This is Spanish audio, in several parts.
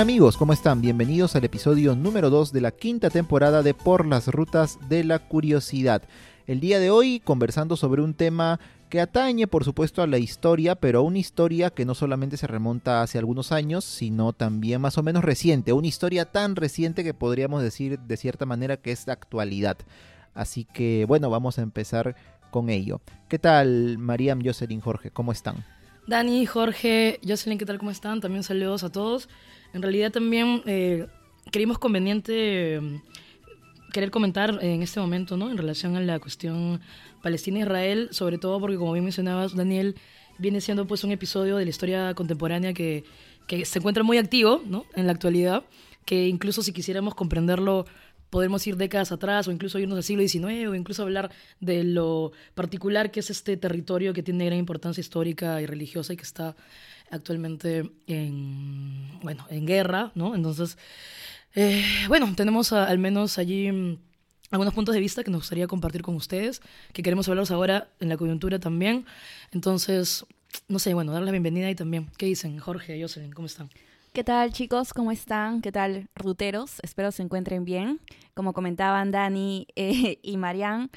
Hola amigos, ¿cómo están? Bienvenidos al episodio número 2 de la quinta temporada de Por las Rutas de la Curiosidad. El día de hoy conversando sobre un tema que atañe por supuesto a la historia, pero a una historia que no solamente se remonta hace algunos años, sino también más o menos reciente, una historia tan reciente que podríamos decir de cierta manera que es de actualidad. Así que bueno, vamos a empezar con ello. ¿Qué tal Mariam, Jocelyn, Jorge? ¿Cómo están? Dani, Jorge, Jocelyn, ¿qué tal? ¿Cómo están? También saludos a todos. En realidad también eh, creímos conveniente mm, querer comentar en este momento, ¿no? En relación a la cuestión Palestina-Israel, sobre todo porque, como bien mencionabas, Daniel, viene siendo pues un episodio de la historia contemporánea que, que se encuentra muy activo, ¿no? En la actualidad, que incluso si quisiéramos comprenderlo podemos ir décadas atrás o incluso irnos al siglo XIX o incluso hablar de lo particular que es este territorio que tiene gran importancia histórica y religiosa y que está actualmente en, bueno, en guerra, ¿no? Entonces, eh, bueno, tenemos al menos allí mm, algunos puntos de vista que nos gustaría compartir con ustedes, que queremos hablaros ahora en la coyuntura también. Entonces, no sé, bueno, darles la bienvenida y también, ¿qué dicen? Jorge, Jocelyn, ¿cómo están? ¿Qué tal chicos? ¿Cómo están? ¿Qué tal ruteros? Espero se encuentren bien. Como comentaban Dani eh, y Marian,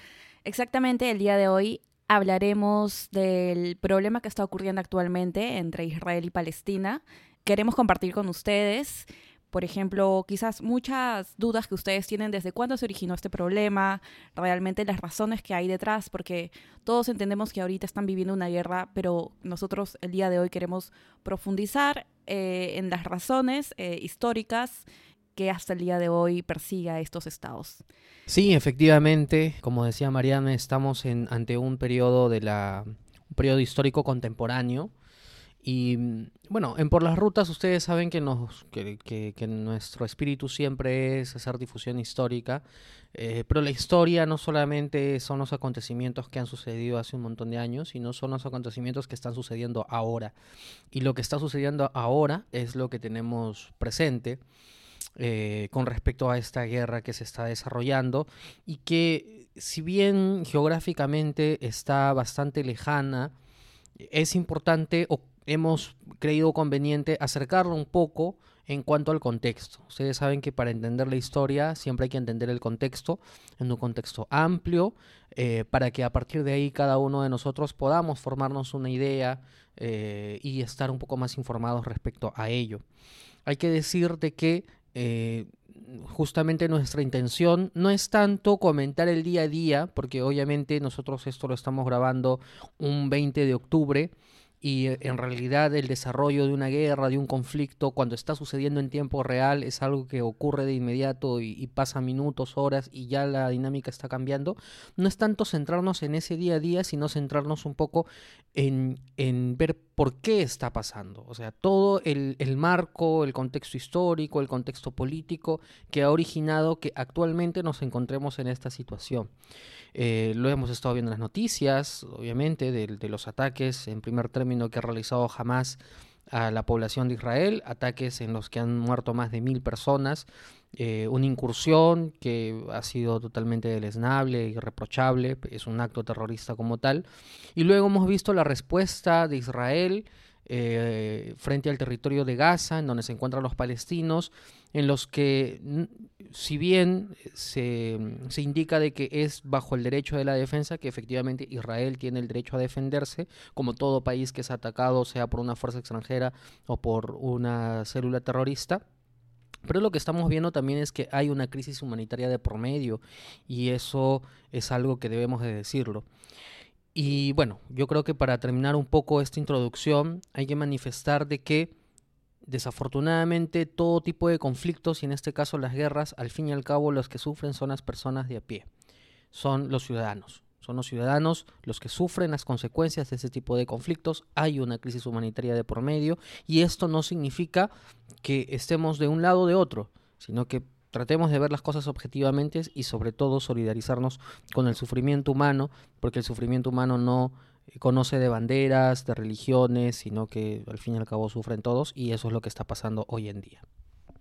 exactamente el día de hoy hablaremos del problema que está ocurriendo actualmente entre Israel y Palestina. Queremos compartir con ustedes, por ejemplo, quizás muchas dudas que ustedes tienen desde cuándo se originó este problema, realmente las razones que hay detrás, porque todos entendemos que ahorita están viviendo una guerra, pero nosotros el día de hoy queremos profundizar eh, en las razones eh, históricas que hasta el día de hoy persigue a estos estados. Sí, efectivamente, como decía Mariana, estamos en, ante un periodo de la un periodo histórico contemporáneo y bueno, en Por las Rutas ustedes saben que, nos, que, que, nuestro espíritu siempre es hacer difusión histórica, eh, pero la historia no solamente son los acontecimientos que han sucedido hace un montón de años, sino son los acontecimientos que están sucediendo ahora. Y lo que está sucediendo ahora es lo que tenemos presente. Eh, con respecto a esta guerra que se está desarrollando y que si bien geográficamente está bastante lejana, es importante o hemos creído conveniente acercarlo un poco en cuanto al contexto. Ustedes saben que para entender la historia siempre hay que entender el contexto en un contexto amplio eh, para que a partir de ahí cada uno de nosotros podamos formarnos una idea eh, y estar un poco más informados respecto a ello. Hay que decir de que eh, justamente nuestra intención no es tanto comentar el día a día, porque obviamente nosotros esto lo estamos grabando un 20 de octubre y eh, en realidad el desarrollo de una guerra, de un conflicto, cuando está sucediendo en tiempo real, es algo que ocurre de inmediato y, pasa minutos, horas y ya la dinámica está cambiando. No es tanto centrarnos en ese día a día, sino centrarnos un poco en, en ver por qué está pasando. O sea, todo el, el marco, el contexto histórico, el contexto político que ha originado que actualmente nos encontremos en esta situación. Eh, lo hemos estado viendo en las noticias, obviamente, de, los ataques en primer término que ha realizado Hamas a la población de Israel, ataques en los que han muerto más de mil personas, eh, una incursión que ha sido totalmente deleznable y reprochable, es un acto terrorista como tal. Y luego hemos visto la respuesta de Israel eh, frente al territorio de Gaza, en donde se encuentran los palestinos, en los que, si bien se, se, indica de que es bajo el derecho de la defensa, que efectivamente Israel tiene el derecho a defenderse, como todo país que es atacado, sea por una fuerza extranjera o por una célula terrorista, pero lo que estamos viendo también es que hay una crisis humanitaria de promedio y eso es algo que debemos de decirlo. Y bueno, yo creo que para terminar un poco esta introducción hay que manifestar de que desafortunadamente todo tipo de conflictos y en este caso las guerras, al fin y al cabo los que sufren son las personas de a pie, son los ciudadanos. Son los ciudadanos los que sufren las consecuencias de ese tipo de conflictos. Hay una crisis humanitaria de por medio y esto no significa que estemos de un lado o de otro, sino que Tratemos de ver las cosas objetivamente y sobre todo solidarizarnos con el sufrimiento humano, porque el sufrimiento humano no eh, conoce de banderas, de religiones, sino que al fin y al cabo sufren todos y eso es lo que está pasando hoy en día.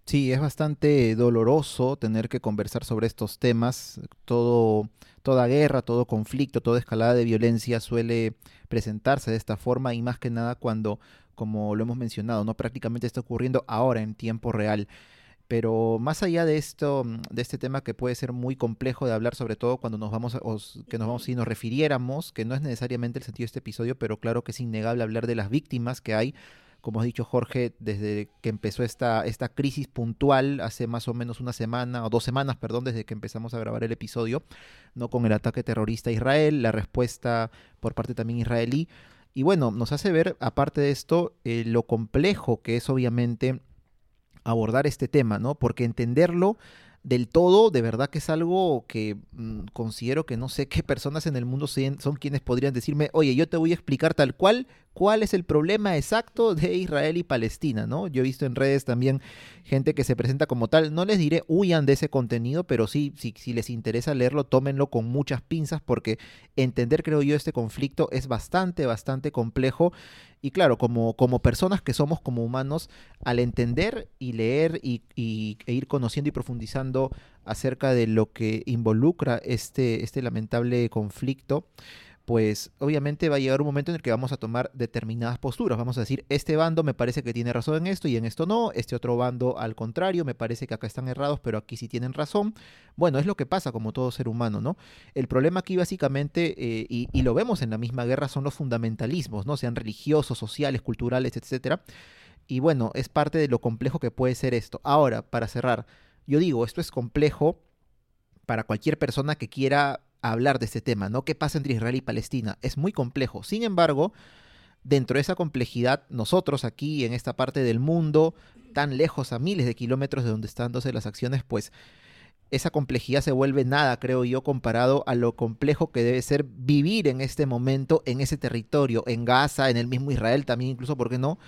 Sí, es bastante doloroso tener que conversar sobre estos temas. Todo, toda guerra, todo conflicto, toda escalada de violencia suele presentarse de esta forma y más que nada cuando como lo hemos mencionado, ¿no? Prácticamente está ocurriendo ahora en tiempo real. Pero más allá de esto, de este tema que puede ser muy complejo de hablar, sobre todo cuando nos vamos, que nos vamos, si nos refiriéramos, que no es necesariamente el sentido de este episodio, pero claro que es innegable hablar de las víctimas que hay, como has dicho Jorge, desde que empezó esta, esta crisis puntual, hace más o menos una semana, o dos semanas, perdón, desde que empezamos a grabar el episodio, ¿no? Con el ataque terrorista a Israel, la respuesta por parte también israelí. Y bueno, nos hace ver, aparte de esto, eh, lo complejo que es obviamente abordar este tema, ¿no? Porque entenderlo del todo, de verdad que es algo que mm, considero que no sé qué personas en el mundo son quienes podrían decirme, oye, yo te voy a explicar tal cual cuál es el problema exacto de Israel y Palestina, ¿no? Yo he visto en redes también gente que se presenta como tal, no les diré huyan de ese contenido, pero sí, si, les interesa leerlo, tómenlo con muchas pinzas porque entender, creo yo, este conflicto es bastante, bastante complejo y claro, como, como personas que somos como humanos, al entender y leer y, y, e ir conociendo y profundizando acerca de lo que involucra este, este lamentable conflicto, pues obviamente va a llegar un momento en el que vamos a tomar determinadas posturas. Vamos a decir, este bando me parece que tiene razón en esto y en esto no, este otro bando al contrario, me parece que acá están errados, pero aquí sí tienen razón. Bueno, es lo que pasa como todo ser humano, ¿no? El problema aquí básicamente, eh, y, lo vemos en la misma guerra, son los fundamentalismos, ¿no? Sean religiosos, sociales, culturales, etcétera. Y bueno, es parte de lo complejo que puede ser esto. Ahora, para cerrar, yo digo, esto es complejo para cualquier persona que quiera hablar de este tema, ¿no? ¿Qué pasa entre Israel y Palestina? Es muy complejo. Sin embargo, dentro de esa complejidad, nosotros aquí en esta parte del mundo, tan lejos a miles de kilómetros de donde están dándose las acciones, pues esa complejidad se vuelve nada, creo yo, comparado a lo complejo que debe ser vivir en este momento, en ese territorio, en Gaza, en el mismo Israel también, incluso, ¿por qué no?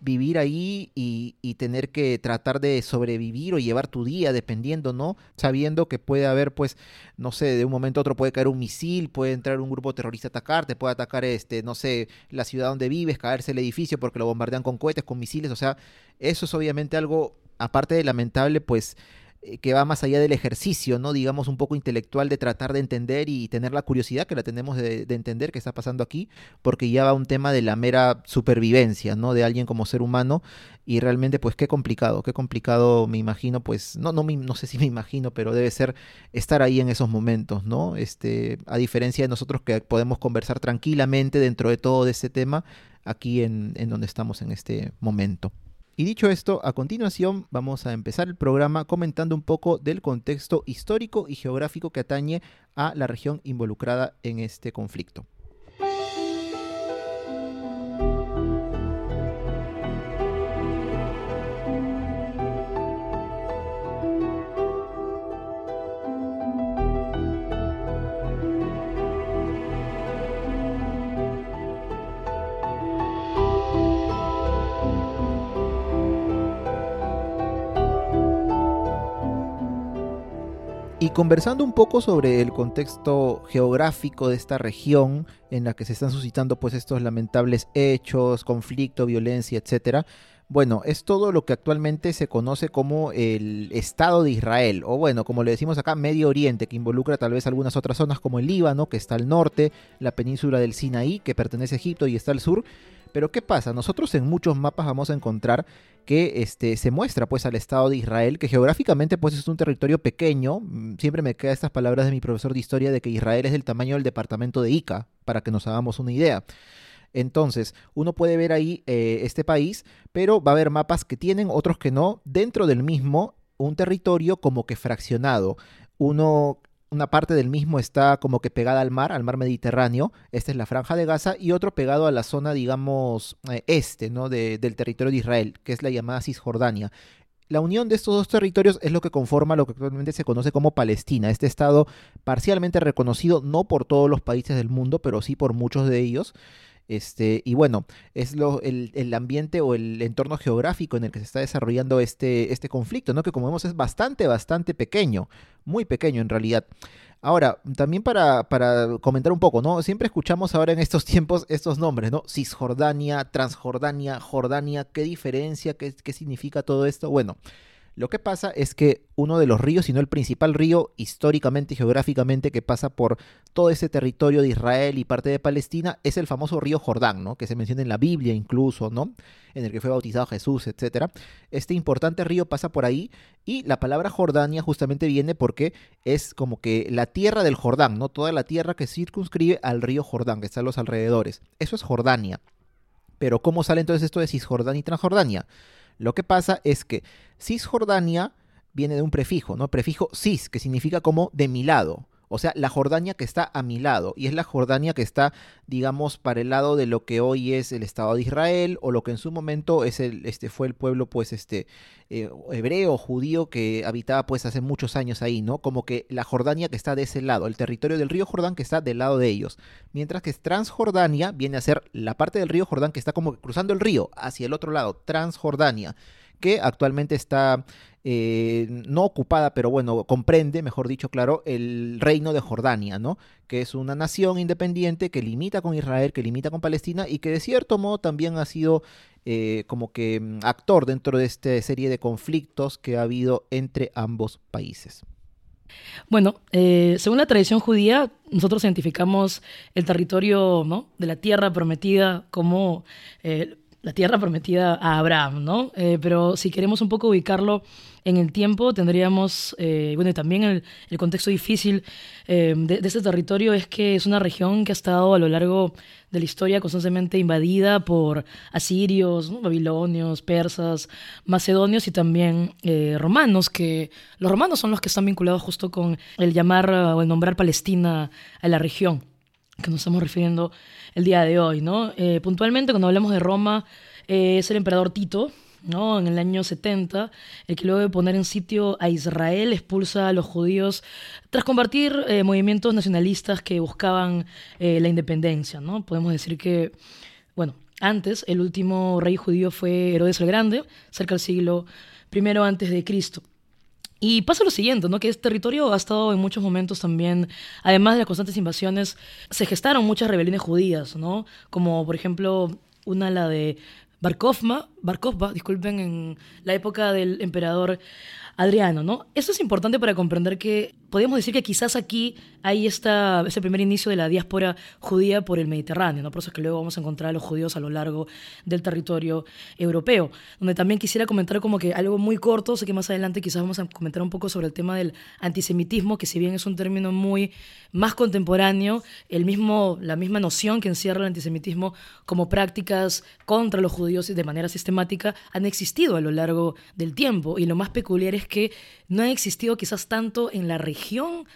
Vivir ahí y, tener que tratar de sobrevivir o llevar tu día, dependiendo, ¿no? Sabiendo que puede haber, pues, no sé, de un momento a otro puede caer un misil, puede entrar un grupo terrorista a atacarte, puede atacar, este, no sé, la ciudad donde vives, caerse el edificio porque lo bombardean con cohetes, con misiles, o sea, eso es obviamente algo, aparte de lamentable, pues que va más allá del ejercicio, ¿no? Digamos un poco intelectual de tratar de entender y tener la curiosidad que la tenemos de, entender qué está pasando aquí, porque ya va un tema de la mera supervivencia, ¿no? De alguien como ser humano y realmente pues qué complicado, qué complicado me imagino, pues no no no sé si me imagino, pero debe ser estar ahí en esos momentos, ¿no? Este, a diferencia de nosotros que podemos conversar tranquilamente dentro de todo ese tema aquí en, en donde estamos en este momento. Y dicho esto, a continuación vamos a empezar el programa comentando un poco del contexto histórico y geográfico que atañe a la región involucrada en este conflicto. Conversando un poco sobre el contexto geográfico de esta región en la que se están suscitando pues estos lamentables hechos, conflicto, violencia, etcétera. Bueno, es todo lo que actualmente se conoce como el Estado de Israel, o bueno, como le decimos acá, Medio Oriente, que involucra tal vez algunas otras zonas como el Líbano, que está al norte, la península del Sinaí, que pertenece a Egipto y está al sur, pero ¿qué pasa? Nosotros en muchos mapas vamos a encontrar que este, se muestra pues al Estado de Israel, que geográficamente pues es un territorio pequeño. Mm, siempre me quedan estas palabras de mi profesor de historia de que Israel es del tamaño del departamento de Ica, para que nos hagamos una idea. Entonces, uno puede ver ahí eh, este país, pero va a haber mapas que tienen, otros que no, dentro del mismo, un territorio como que fraccionado. Uno una parte del mismo está como que pegada al mar, al mar Mediterráneo, esta es la franja de Gaza, y otro pegado a la zona, digamos, eh, este, ¿no? del territorio de Israel, que es la llamada Cisjordania. La unión de estos dos territorios es lo que conforma lo que actualmente se conoce como Palestina, este estado parcialmente reconocido no por todos los países del mundo, pero sí por muchos de ellos, este, y bueno, es lo, el, ambiente o el entorno geográfico en el que se está desarrollando este, este conflicto, ¿no? Que como vemos es bastante, bastante pequeño, muy pequeño en realidad. Ahora, también para, para, comentar un poco, ¿no? Siempre escuchamos ahora en estos tiempos estos nombres, ¿no? Cisjordania, Transjordania, Jordania, ¿qué diferencia? ¿Qué, qué significa todo esto? Bueno, Lo que pasa es que uno de los ríos, si no el principal río históricamente y geográficamente que pasa por todo ese territorio de Israel y parte de Palestina, es el famoso río Jordán, ¿no? Que se menciona en la Biblia incluso, ¿no? En el que fue bautizado Jesús, etc. Este importante río pasa por ahí y la palabra Jordania justamente viene porque es como que la tierra del Jordán, ¿no? Toda la tierra que circunscribe al río Jordán, que está a los alrededores. Eso es Jordania. Pero ¿cómo sale entonces esto de Cisjordania y Transjordania? Lo que pasa es que Cisjordania viene de un prefijo, ¿no? Prefijo cis, que significa como de mi lado. O sea, la Jordania que está a mi lado. Y es la Jordania que está, digamos, para el lado de lo que hoy es el Estado de Israel, o lo que en su momento es el, este, fue el pueblo, pues, este, eh, hebreo, judío, que habitaba, pues, hace muchos años ahí, ¿no? Como que la Jordania que está de ese lado, el territorio del río Jordán que está del lado de ellos. Mientras que Transjordania viene a ser la parte del río Jordán que está como cruzando el río hacia el otro lado, Transjordania que actualmente está eh, no ocupada, pero bueno, comprende, mejor dicho, claro, el reino de Jordania, ¿no? Que es una nación independiente que limita con Israel, que limita con Palestina y que de cierto modo también ha sido eh, como que mm, actor dentro de esta serie de conflictos que ha habido entre ambos países. Bueno, eh, según la tradición judía, nosotros identificamos el territorio ¿no? de la tierra prometida como la tierra prometida a Abraham, ¿no? Eh, pero si queremos un poco ubicarlo en el tiempo, tendríamos, eh, bueno, y también el, contexto difícil eh, de, este territorio es que es una región que ha estado a lo largo de la historia constantemente invadida por asirios, babilonios, persas, macedonios y también romanos, que los romanos son los que están vinculados justo con el llamar o el nombrar Palestina a la región que nos estamos refiriendo el día de hoy, ¿no? Eh, puntualmente, cuando hablamos de Roma, eh, es el emperador Tito, ¿no? En el año 70, el que luego de poner en sitio a Israel expulsa a los judíos tras combatir eh, movimientos nacionalistas que buscaban la independencia, ¿no? Podemos decir que, bueno, antes el último rey judío fue Herodes el Grande, cerca del siglo I antes de Cristo. Y pasa lo siguiente, ¿no? Que este territorio ha estado en muchos momentos también, además de las constantes invasiones, se gestaron muchas rebeliones judías, ¿no? Como por ejemplo una la de Barkovma, Barkovba, disculpen, en la época del emperador Adriano, ¿no? Esto es importante para comprender que podríamos decir que quizás aquí hay esta, ese primer inicio de la diáspora judía por el Mediterráneo, ¿no? Por eso es que luego vamos a encontrar a los judíos a lo largo del territorio europeo, donde también quisiera comentar como que algo muy corto, sé que más adelante quizás vamos a comentar un poco sobre el tema del antisemitismo, que si bien es un término muy más contemporáneo, el mismo, la misma noción que encierra el antisemitismo como prácticas contra los judíos de manera sistemática han existido a lo largo del tiempo, y lo más peculiar es que no ha existido quizás tanto en la región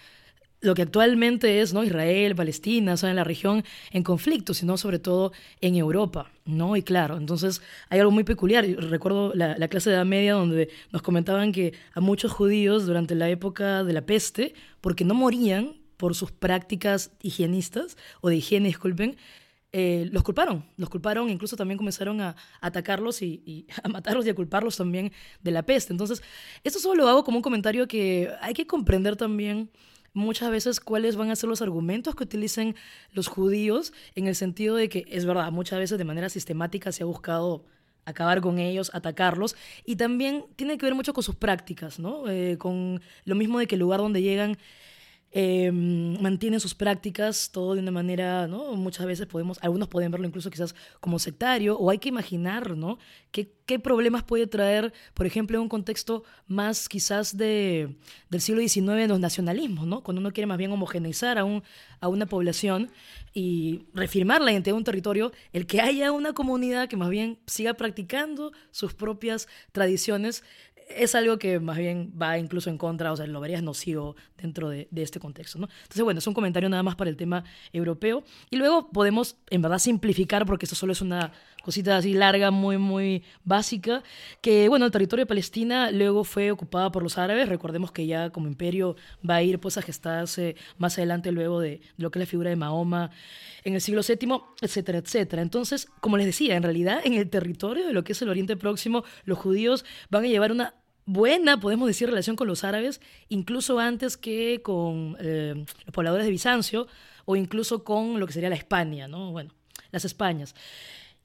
lo que actualmente es ¿no? Israel, Palestina, o sea, en la región en conflicto, sino sobre todo en Europa, ¿no? Y claro, entonces hay algo muy peculiar. Recuerdo la, la, clase de edad media donde nos comentaban que a muchos judíos durante la época de la peste, porque no morían por sus prácticas higienistas, o de higiene, disculpen, eh, los culparon, los culparon, incluso también comenzaron a, atacarlos y, a matarlos y a culparlos también de la peste. Entonces, esto solo lo hago como un comentario que hay que comprender también muchas veces cuáles van a ser los argumentos que utilicen los judíos en el sentido de que es verdad, muchas veces de manera sistemática se ha buscado acabar con ellos, atacarlos, y también tiene que ver mucho con sus prácticas, ¿no? Eh, con lo mismo de que el lugar donde llegan eh, mantienen sus prácticas, todo de una manera, ¿no? Muchas veces podemos, algunos pueden verlo incluso quizás como sectario, o hay que imaginar, ¿no? ¿Qué, qué problemas puede traer, por ejemplo, en un contexto más quizás de, del siglo XIX, los nacionalismos, ¿no? Cuando uno quiere más bien homogeneizar a, un, a una población y reafirmar la identidad de un territorio, el que haya una comunidad que más bien siga practicando sus propias tradiciones es algo que más bien va incluso en contra, o sea, lo verías nocivo dentro de, este contexto, ¿no? Entonces, bueno, es un comentario nada más para el tema europeo. Y luego podemos, en verdad, simplificar, porque esto solo es una cosita así larga, muy, muy básica, que, bueno, el territorio de Palestina luego fue ocupado por los árabes. Recordemos que ya como imperio va a ir, pues, a gestarse más adelante luego de, de lo que es la figura de Mahoma en el siglo VII, etcétera, etcétera. Entonces, como les decía, en realidad, en el territorio de lo que es el Oriente Próximo, los judíos van a llevar una buena, podemos decir, relación con los árabes, incluso antes que con eh, los pobladores de Bizancio o incluso con lo que sería la España, ¿no? Bueno, las Españas.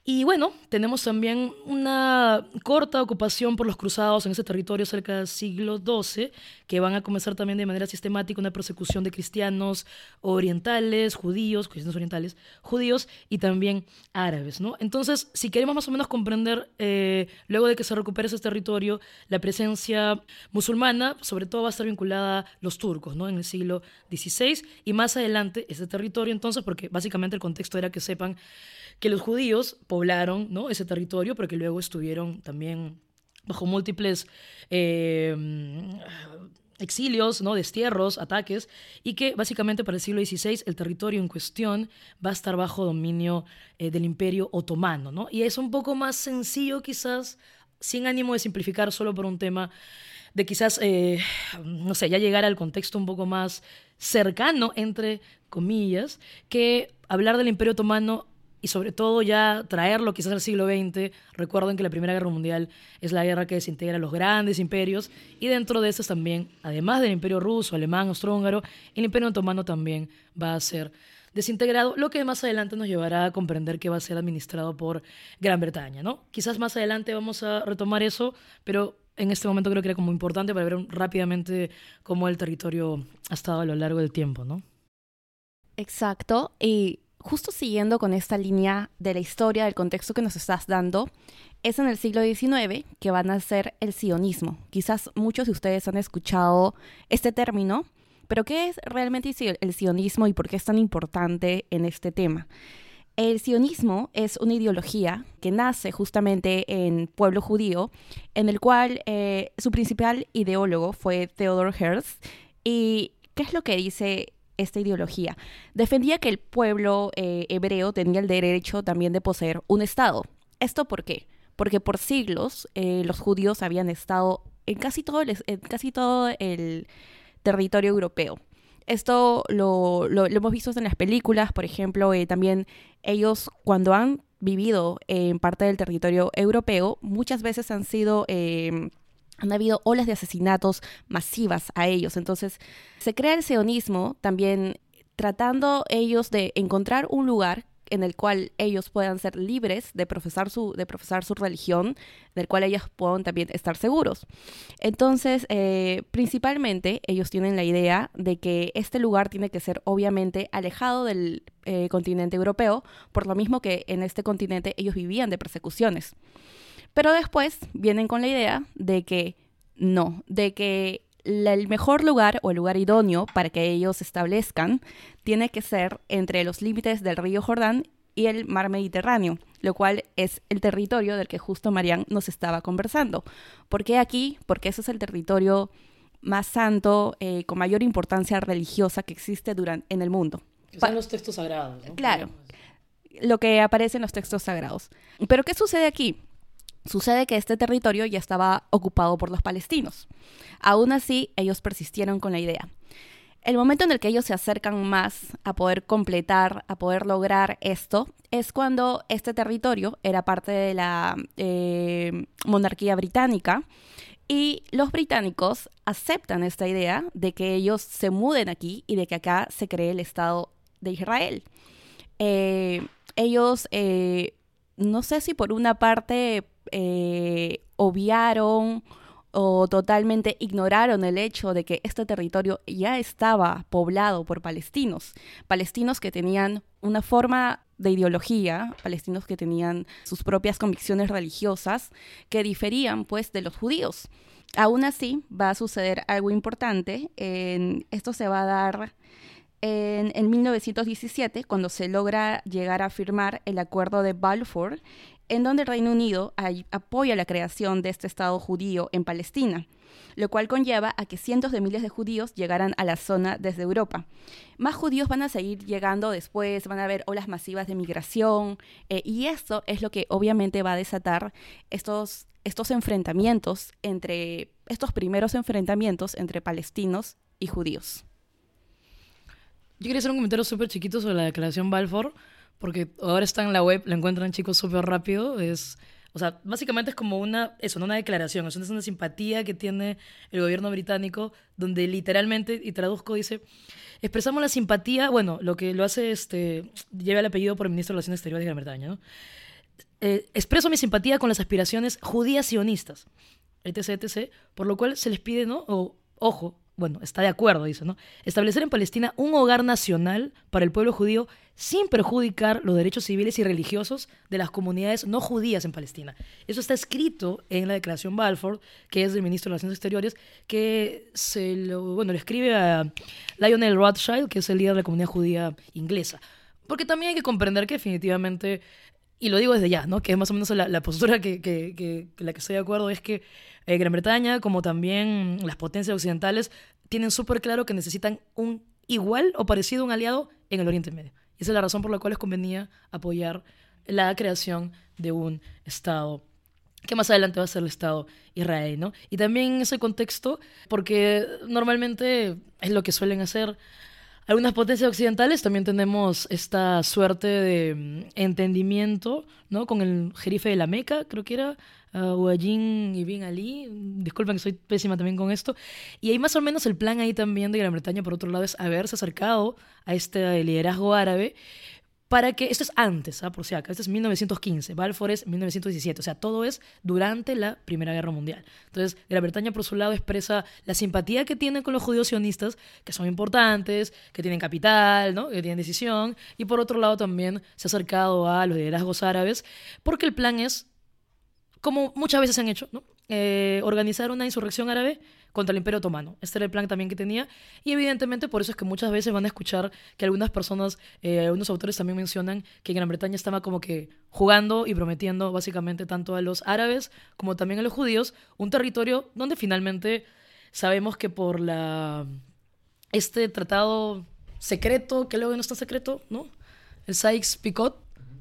Y bueno, tenemos también una corta ocupación por los cruzados en ese territorio cerca del siglo XII, que van a comenzar también de manera sistemática una persecución de cristianos orientales, judíos, cristianos orientales, judíos y también árabes. ¿no? Entonces, si queremos más o menos comprender, eh, luego de que se recupere ese territorio, la presencia musulmana, sobre todo va a estar vinculada a los turcos ¿no? en el siglo XVI y más adelante ese territorio, entonces, porque básicamente el contexto era que sepan que los judíos poblaron ¿no? ese territorio, pero que luego estuvieron también bajo múltiples eh, exilios, ¿no? destierros, ataques, y que básicamente para el siglo XVI el territorio en cuestión va a estar bajo dominio eh, del imperio otomano. ¿no? Y es un poco más sencillo quizás, sin ánimo de simplificar solo por un tema de quizás, eh, no sé, ya llegar al contexto un poco más cercano, entre comillas, que hablar del imperio otomano y sobre todo ya traerlo quizás al siglo XX. Recuerden que la Primera Guerra Mundial es la guerra que desintegra los grandes imperios y dentro de estos también, además del imperio ruso, alemán, austrohúngaro, el imperio otomano también va a ser desintegrado, lo que más adelante nos llevará a comprender que va a ser administrado por Gran Bretaña, ¿no? Quizás más adelante vamos a retomar eso, pero en este momento creo que era como importante para ver rápidamente cómo el territorio ha estado a lo largo del tiempo, ¿no? Exacto, y justo siguiendo con esta línea de la historia, del contexto que nos estás dando, es en el siglo XIX que van a ser el sionismo. Quizás muchos de ustedes han escuchado este término, pero ¿qué es realmente el sionismo y por qué es tan importante en este tema? El sionismo es una ideología que nace justamente en pueblo judío, en el cual eh, su principal ideólogo fue Theodor Herzl. ¿Y qué es lo que dice esta ideología. Defendía que el pueblo eh, hebreo tenía el derecho también de poseer un Estado. ¿Esto por qué? Porque por siglos eh, los judíos habían estado en casi todo el, casi todo el territorio europeo. Esto lo, hemos visto en las películas, por ejemplo, eh, también ellos cuando han vivido en parte del territorio europeo, muchas veces han sido han habido olas de asesinatos masivas a ellos. Entonces, se crea el sionismo también tratando ellos de encontrar un lugar en el cual ellos puedan ser libres de profesar su, de profesar su religión, del cual ellos puedan también estar seguros. Entonces, eh, principalmente, ellos tienen la idea de que este lugar tiene que ser obviamente alejado del eh, continente europeo, por lo mismo que en este continente ellos vivían de persecuciones. Pero después vienen con la idea de que no, de que el mejor lugar o el lugar idóneo para que ellos se establezcan tiene que ser entre los límites del río Jordán y el mar Mediterráneo, lo cual es el territorio del que justo Marian nos estaba conversando. ¿Por qué aquí? Porque ese es el territorio más santo, eh, con mayor importancia religiosa que existe durante, en el mundo. Son los textos sagrados. Claro, lo que aparece en los textos sagrados. Pero ¿qué sucede aquí? Sucede que este territorio ya estaba ocupado por los palestinos. Aún así, ellos persistieron con la idea. El momento en el que ellos se acercan más a poder completar, a poder lograr esto, es cuando este territorio era parte de la eh, monarquía británica y los británicos aceptan esta idea de que ellos se muden aquí y de que acá se cree el Estado de Israel. Eh, ellos, eh, no sé si por una parte eh, obviaron o totalmente ignoraron el hecho de que este territorio ya estaba poblado por palestinos, palestinos que tenían una forma de ideología, palestinos que tenían sus propias convicciones religiosas que diferían pues de los judíos. Aún así va a suceder algo importante, en, esto se va a dar en, en, 1917 cuando se logra llegar a firmar el acuerdo de Balfour en donde el Reino Unido apoya la creación de este Estado judío en Palestina, lo cual conlleva a que cientos de miles de judíos llegaran a la zona desde Europa. Más judíos van a seguir llegando después, van a haber olas masivas de migración, eh, y esto es lo que obviamente va a desatar estos, estos enfrentamientos entre, estos primeros enfrentamientos entre palestinos y judíos. Yo quería hacer un comentario súper chiquito sobre la declaración Balfour porque ahora está en la web, la encuentran chicos súper rápido, es... O sea, básicamente es como una, eso, una declaración, es una simpatía que tiene el gobierno británico, donde literalmente, y traduzco, dice, expresamos la simpatía, bueno, lo que lo hace, este, lleva el apellido por el ministro de Relaciones Exteriores de Gran Bretaña, ¿no? eh, expreso mi simpatía con las aspiraciones judías sionistas, etc, etc, por lo cual se les pide, ¿no? O, ojo, bueno, está de acuerdo, dice, ¿no? Establecer en Palestina un hogar nacional para el pueblo judío sin perjudicar los derechos civiles y religiosos de las comunidades no judías en Palestina. Eso está escrito en la Declaración Balfour, que es del ministro de Relaciones Exteriores, que se lo, bueno, le escribe a Lionel Rothschild, que es el líder de la comunidad judía inglesa. Porque también hay que comprender que definitivamente, y lo digo desde ya, ¿no? que es más o menos la, postura que, la que estoy de acuerdo, es que eh, Gran Bretaña, como también las potencias occidentales, tienen súper claro que necesitan un igual o parecido a un aliado en el Oriente Medio. Y esa es la razón por la cual les convenía apoyar la creación de un Estado que más adelante va a ser el Estado Israel, ¿no? Y también en ese contexto, porque normalmente es lo que suelen hacer algunas potencias occidentales, también tenemos esta suerte de mm, entendimiento, ¿no? Con el jerife de la Meca, creo que era, uh, y Bin Ali. Disculpen que soy pésima también con esto. Y ahí más o menos el plan ahí también de Gran Bretaña, por otro lado, es haberse acercado a este liderazgo árabe para que, esto es antes, ¿ah? por si acaso, esto es 1915, Balfour es 1917, o sea, todo es durante la Primera Guerra Mundial. Entonces, Gran Bretaña, por su lado, expresa la simpatía que tiene con los judíos sionistas, que son importantes, que tienen capital, ¿no? que tienen decisión, y por otro lado también se ha acercado a los liderazgos árabes, porque el plan es, como muchas veces se han hecho, ¿no? Eh, organizar una insurrección árabe contra el Imperio Otomano. Este era el plan también que tenía. Y evidentemente por eso es que muchas veces van a escuchar que algunas personas, eh, algunos autores también mencionan que Gran Bretaña estaba como que jugando y prometiendo básicamente tanto a los árabes como también a los judíos un territorio donde finalmente sabemos que por la este tratado secreto, que luego no está secreto, ¿no? El Sykes-Picot,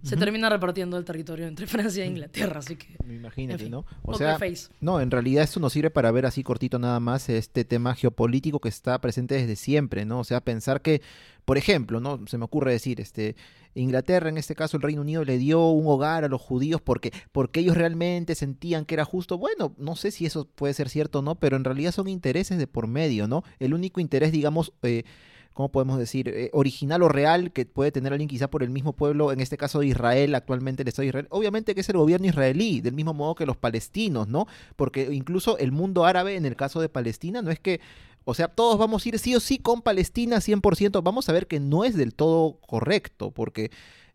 se termina repartiendo el territorio entre Francia e Inglaterra, así que... Imagínate, ¿no? O sea, no, en realidad esto nos sirve para ver así cortito nada más este tema geopolítico que está presente desde siempre, ¿no? O sea, pensar que, por ejemplo, ¿no? Se me ocurre decir, este, Inglaterra, en este caso el Reino Unido, le dio un hogar a los judíos porque, porque ellos realmente sentían que era justo. Bueno, no sé si eso puede ser cierto o no, pero en realidad son intereses de por medio, ¿no? El único interés, digamos... Eh, ¿cómo podemos decir? Eh, original o real que puede tener alguien quizá por el mismo pueblo, en este caso de Israel, actualmente el Estado de Israel. Obviamente que es el gobierno israelí, del mismo modo que los palestinos, ¿no? Porque incluso el mundo árabe, en el caso de Palestina, no es que o sea, todos vamos a ir sí o sí con Palestina 100%. Vamos a ver que no es del todo correcto, porque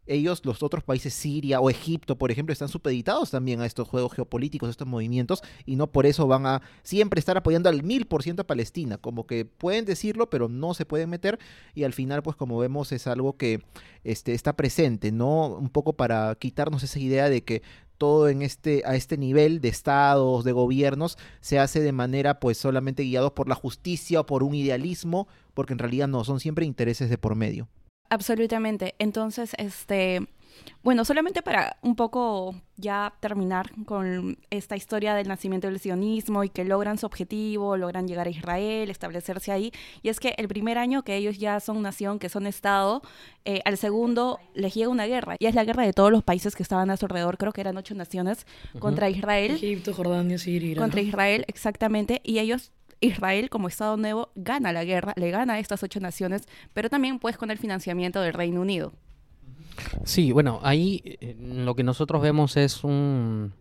ellos, los otros países, Siria o Egipto, por ejemplo, están supeditados también a estos juegos geopolíticos, a estos movimientos, y no por eso van a siempre estar apoyando al mil por ciento a Palestina. Como que pueden decirlo, pero no se pueden meter, y al final, pues como vemos, es algo que este, está presente, ¿no? Un poco para quitarnos esa idea de que todo en este a este nivel de estados, de gobiernos se hace de manera pues solamente guiados por la justicia o por un idealismo, porque en realidad no son siempre intereses de por medio. Absolutamente. Entonces, este, bueno, solamente para un poco ya terminar con esta historia del nacimiento del sionismo y que logran su objetivo, logran llegar a Israel, establecerse ahí. Y es que el primer año que ellos ya son nación, que son Estado, eh, al segundo les llega una guerra. Y es la guerra de todos los países que estaban a su alrededor, creo que eran ocho naciones, contra Israel. Egipto, Jordania, Siria. Contra Israel, exactamente. Y ellos Israel como Estado nuevo gana la guerra, le gana a estas ocho naciones, pero también pues con el financiamiento del Reino Unido. Sí, bueno, ahí eh, lo que nosotros vemos es un...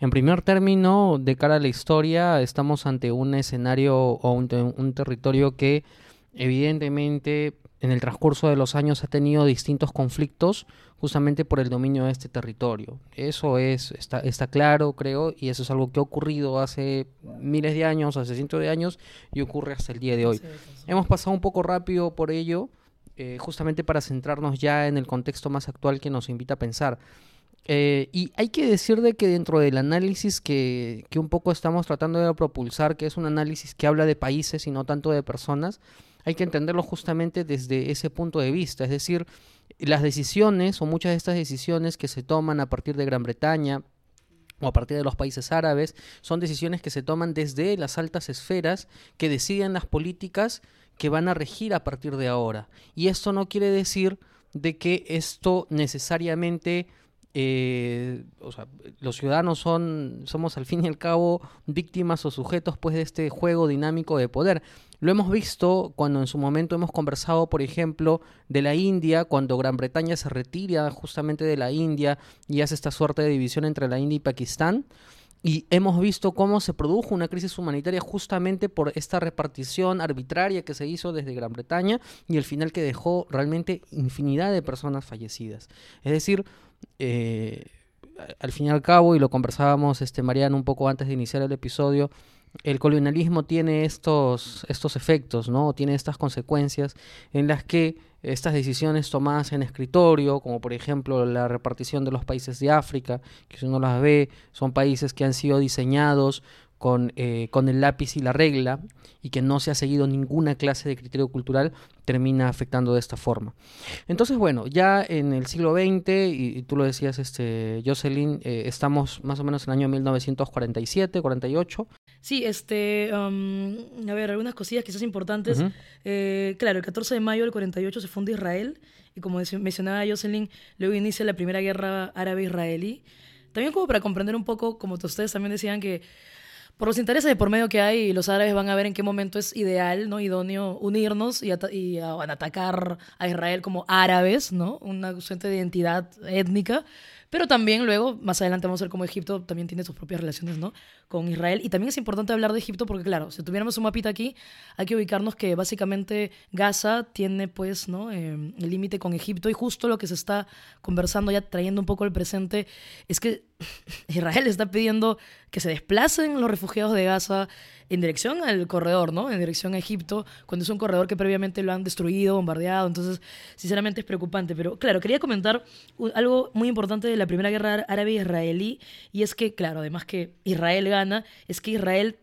En primer término, de cara a la historia, estamos ante un escenario o un, un territorio que evidentemente en el transcurso de los años ha tenido distintos conflictos justamente por el dominio de este territorio. Eso es, está, está claro, creo, y eso es algo que ha ocurrido hace miles de años, hace cientos de años, y ocurre hasta el día de hoy. Hemos pasado un poco rápido por ello, eh, justamente para centrarnos ya en el contexto más actual que nos invita a pensar. Eh, y hay que decir de que dentro del análisis que, que un poco estamos tratando de propulsar, que es un análisis que habla de países y no tanto de personas, hay que entenderlo justamente desde ese punto de vista, es decir, las decisiones o muchas de estas decisiones que se toman a partir de Gran Bretaña o a partir de los países árabes son decisiones que se toman desde las altas esferas que deciden las políticas que van a regir a partir de ahora. Y esto no quiere decir de que esto necesariamente eh, los ciudadanos son, somos al fin y al cabo víctimas o sujetos pues de este juego dinámico de poder. Lo hemos visto cuando en su momento hemos conversado, por ejemplo, de la India, cuando Gran Bretaña se retira justamente de la India y hace esta suerte de división entre la India y Pakistán. Y hemos visto cómo se produjo una crisis humanitaria justamente por esta repartición arbitraria que se hizo desde Gran Bretaña y el final que dejó realmente infinidad de personas fallecidas. Es decir, eh, al fin y al cabo, y lo conversábamos este, Mariano un poco antes de iniciar el episodio, el colonialismo tiene estos, estos efectos, ¿no? Tiene estas consecuencias en las que estas decisiones tomadas en escritorio, como por ejemplo la repartición de los países de África, que si uno las ve, son países que han sido diseñados con, eh, con el lápiz y la regla y que no se ha seguido ninguna clase de criterio cultural, termina afectando de esta forma. Entonces, bueno, ya en el siglo XX, y, tú lo decías, este, Jocelyn, eh, estamos más o menos en el año 1947, 48. Sí, este, um, a ver, algunas cosillas quizás importantes. Eh, claro, el 14 de mayo del 48 se funda Israel, y como mencionaba Jocelyn, luego inicia la primera guerra árabe-israelí. También como para comprender un poco, como ustedes también decían, que por los intereses de por medio que hay, los árabes van a ver en qué momento es ideal, ¿no? Idóneo unirnos y, y atacar a Israel como árabes, ¿no? Una suerte de identidad étnica. Pero también luego, más adelante vamos a ver cómo Egipto también tiene sus propias relaciones ¿no? con Israel. Y también es importante hablar de Egipto porque, claro, si tuviéramos un mapita aquí, hay que ubicarnos que básicamente Gaza tiene pues ¿no? Em, el límite con Egipto y justo lo que se está conversando ya trayendo un poco el presente es que Israel está pidiendo que se desplacen los refugiados de Gaza en dirección al corredor, ¿no? En dirección a Egipto, cuando es un corredor que previamente lo han destruido, bombardeado. Entonces, sinceramente es preocupante. Pero claro, quería comentar algo muy importante de la Primera Guerra Árabe-Israelí, y es que, claro, además que Israel gana, es que Israel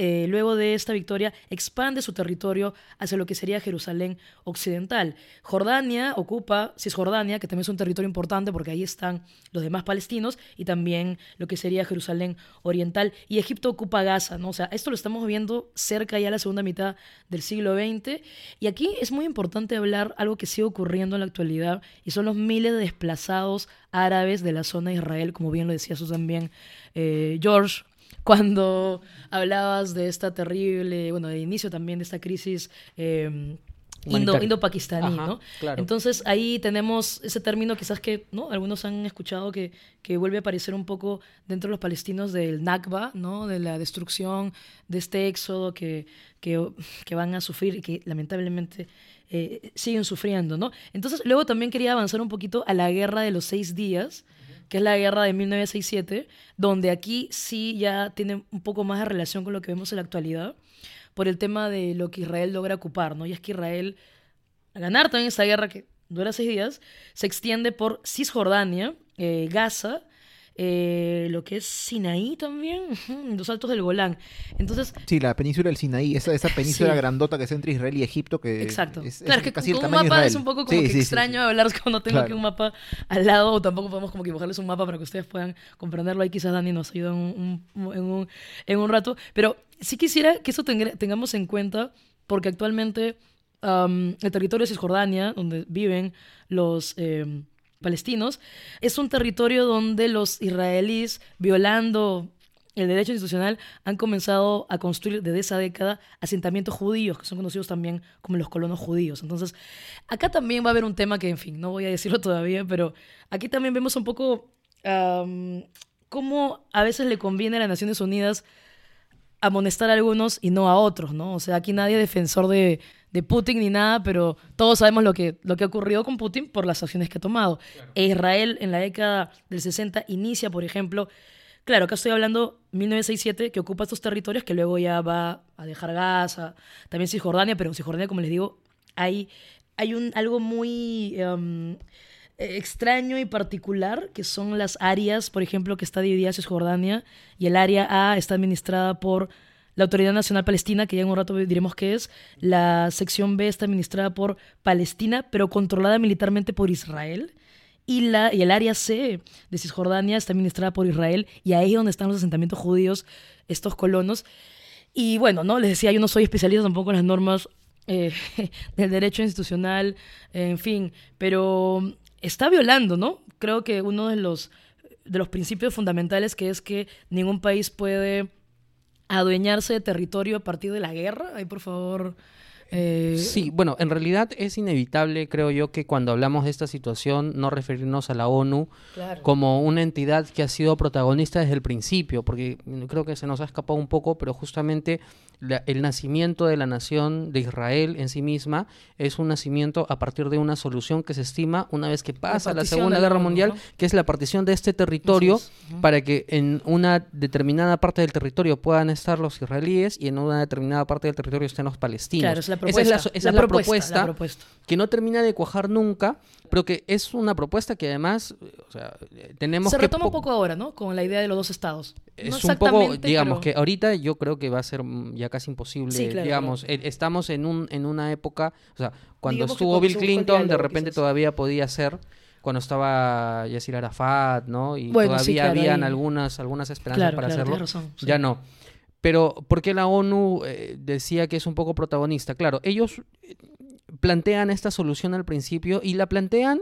eh, luego de esta victoria, expande su territorio hacia lo que sería Jerusalén occidental. Jordania ocupa Cisjordania, que también es un territorio importante porque ahí están los demás palestinos, y también lo que sería Jerusalén oriental. Y Egipto ocupa Gaza, ¿no? O sea, esto lo estamos viendo cerca ya a la segunda mitad del siglo XX. Y aquí es muy importante hablar algo que sigue ocurriendo en la actualidad, y son los miles de desplazados árabes de la zona de Israel, como bien lo decía Susan bien eh, George cuando hablabas de esta terrible, bueno, de inicio también de esta crisis eh, indo, pakistaní ¿no? Entonces ahí tenemos ese término quizás que, ¿no? Algunos han escuchado que, que vuelve a aparecer un poco dentro de los palestinos del Nakba, ¿no? De la destrucción, de este éxodo que, que, que van a sufrir y que lamentablemente eh, siguen sufriendo, ¿no? Entonces luego también quería avanzar un poquito a la guerra de los seis días, que es la guerra de 1967, donde aquí sí ya tiene un poco más de relación con lo que vemos en la actualidad, por el tema de lo que Israel logra ocupar, ¿no? Y es que Israel, a ganar también esa guerra que dura seis días, se extiende por Cisjordania, eh, Gaza, eh, lo que es Sinaí también, los altos del Golán. Entonces, sí, la península del Sinaí, esa, esa península grandota que es entre Israel y Egipto, que exacto. es, claro, que casi con un mapa es un poco como que extraño hablar cuando tengo aquí un mapa al lado, o tampoco podemos como que dibujarles un mapa para que ustedes puedan comprenderlo. Ahí quizás Dani nos ayuda un, en, un, en un rato, pero sí quisiera que eso tengamos en cuenta, porque actualmente el territorio de Cisjordania, donde viven los... Eh, palestinos, es un territorio donde los israelíes, violando el derecho institucional, han comenzado a construir desde esa década asentamientos judíos, que son conocidos también como los colonos judíos. Entonces, acá también va a haber un tema que, en fin, no voy a decirlo todavía, pero aquí también vemos un poco cómo a veces le conviene a las Naciones Unidas amonestar a algunos y no a otros, ¿no? O sea, aquí nadie es defensor de, de Putin ni nada, pero todos sabemos lo que, lo que ha ocurrido con Putin por las acciones que ha tomado. E Israel en la década del 60 inicia, por ejemplo, claro, acá estoy hablando 1967, que ocupa estos territorios, que luego ya va a dejar Gaza, también Cisjordania, pero en Cisjordania, como les digo, hay, hay un, algo muy... Em, extraño y particular, que son las áreas, por ejemplo, que está dividida Cisjordania, y el área A está administrada por la Autoridad Nacional Palestina, que ya en un rato diremos qué es. La sección B está administrada por Palestina, pero controlada militarmente por Israel. Y, la, y el área C de Cisjordania está administrada por Israel, y ahí es donde están los asentamientos judíos, estos colonos. Y bueno, ¿no? Les decía, yo no soy especialista tampoco en las normas eh, del derecho institucional, en fin, pero está violando, ¿no? Creo que uno de los, de los principios fundamentales que es que ningún país puede adueñarse de territorio a partir de la guerra. Ahí, por favor. Eh, Sí, bueno, en realidad es inevitable, creo yo, que cuando hablamos de esta situación no referirnos a la ONU claro. como una entidad que ha sido protagonista desde el principio, porque creo que se nos ha escapado un poco, pero justamente la- el nacimiento de la nación de Israel en sí misma es un nacimiento a partir de una solución que se estima una vez que pasa la Segunda Guerra Mundial, ¿no? que es la partición de este territorio para que en una determinada parte del territorio puedan estar los israelíes y en una determinada parte del territorio estén los palestinos. Claro, es la Esa es la, esa es la propuesta, la propuesta. que no termina de cuajar nunca, pero que es una propuesta que además, eh, o sea, tenemos Se que retoma un poco ahora, ¿no? Con la idea de los dos estados. No es un poco, digamos, pero- que ahorita yo creo que va a ser mm, ya casi imposible, Sí, claro, digamos, claro. eh, estamos en un en una época, o sea, cuando Digamos estuvo Bill Clinton, de repente quizás. todavía podía ser cuando estaba Yasir Arafat, ¿no? Y Bueno, todavía sí, claro, habían ahí- algunas algunas esperanzas para hacerlo. tienes razón, sí. Ya no. Pero, ¿por qué la ONU eh, decía que es un poco protagonista? Claro, ellos eh, plantean esta solución al principio y la plantean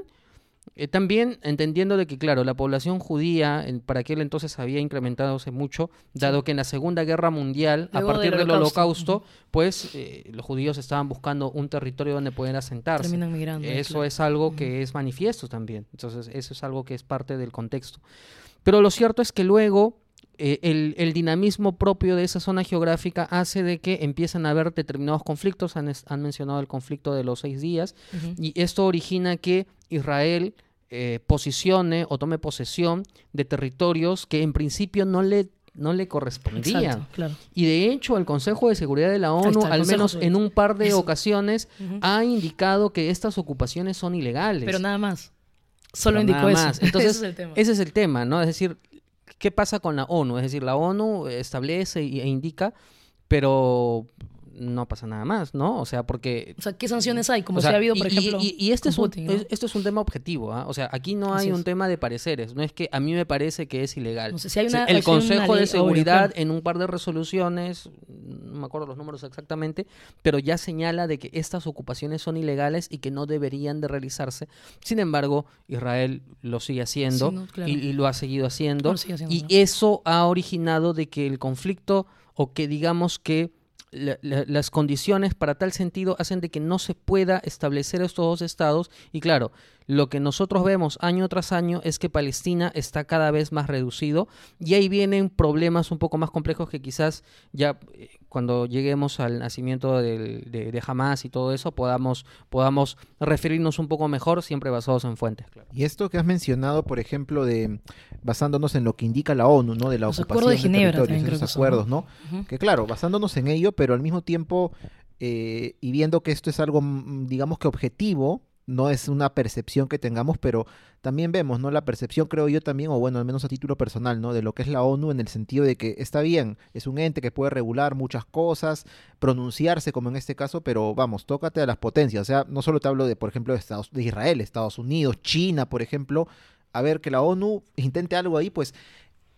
eh, también entendiendo de que, claro, la población judía en- para aquel entonces había incrementado mucho, dado que en la Segunda Guerra Mundial, Luego a partir del del Holocausto, Holocausto, pues eh, los judíos estaban buscando un territorio donde poder asentarse. Terminan migrando. Eso claro. es algo que es manifiesto también. Entonces, eso es algo que es parte del contexto. Pero lo cierto es que luego eh, el, el dinamismo propio de esa zona geográfica hace de que empiezan a haber determinados conflictos. Han, mencionado el conflicto de los seis días. Y esto origina que Israel eh, posicione o tome posesión de territorios que en principio no le, no le. Exacto, claro. Y de hecho, el Consejo de Seguridad de la ONU, está, al menos de- en un par de Eso. ocasiones, ha indicado que estas ocupaciones son ilegales. Pero nada más. Solo Pero indicó nada eso. más. Entonces, Ese es el tema. Ese es el tema, ¿no? Es decir, ¿qué pasa con la ONU? Es decir, la ONU establece e indica, pero no pasa nada más, ¿no? O sea, porque... O sea, ¿qué sanciones hay? Como o sea, si ha habido, y- por y- ejemplo, Y, y este, con es un, Putin, ¿no? es- un tema objetivo, ¿ah? O sea, aquí no hay un tema de pareceres, no es que a mí me parece que es ilegal. No sé, si hay O sea, una- el hay Consejo de Seguridad en un par de resoluciones, no me acuerdo los números exactamente, pero ya señala de que estas ocupaciones son ilegales y que no deberían de realizarse. Sin embargo, Israel lo sigue haciendo Sí, no, claro. y, y lo ha seguido haciendo. Sigue haciendo, y eso ha originado de que el conflicto o que digamos que la- la- las condiciones para tal sentido hacen de que no se pueda establecer estos dos estados. Y claro, lo que nosotros vemos año tras año es que Palestina está cada vez más reducido. Y ahí vienen problemas un poco más complejos que quizás ya eh, cuando lleguemos al nacimiento del- de, de Hamas y todo eso podamos, podamos referirnos un poco mejor, siempre basados en fuentes. claro. Y esto que has mencionado, por ejemplo, de basándonos en lo que indica la ONU, ¿no? De la Los ocupación de Ginebra territorios, también creo esos que son, ¿no? acuerdos, ¿no? Que claro, basándonos en ello, pero al mismo tiempo eh, y viendo que esto es algo, mm, digamos que objetivo, no es una percepción que tengamos, pero también vemos, ¿no? La percepción, creo yo también, o bueno, al menos a título personal, ¿no? De lo que es la ONU en el sentido de que está bien, es un ente que puede regular muchas cosas, pronunciarse como en este caso, pero vamos, tócate a las potencias. O sea, no solo te hablo de, por ejemplo, de, Estados, de Israel, Estados Unidos, China, por ejemplo. A ver, que la ONU intente algo ahí, pues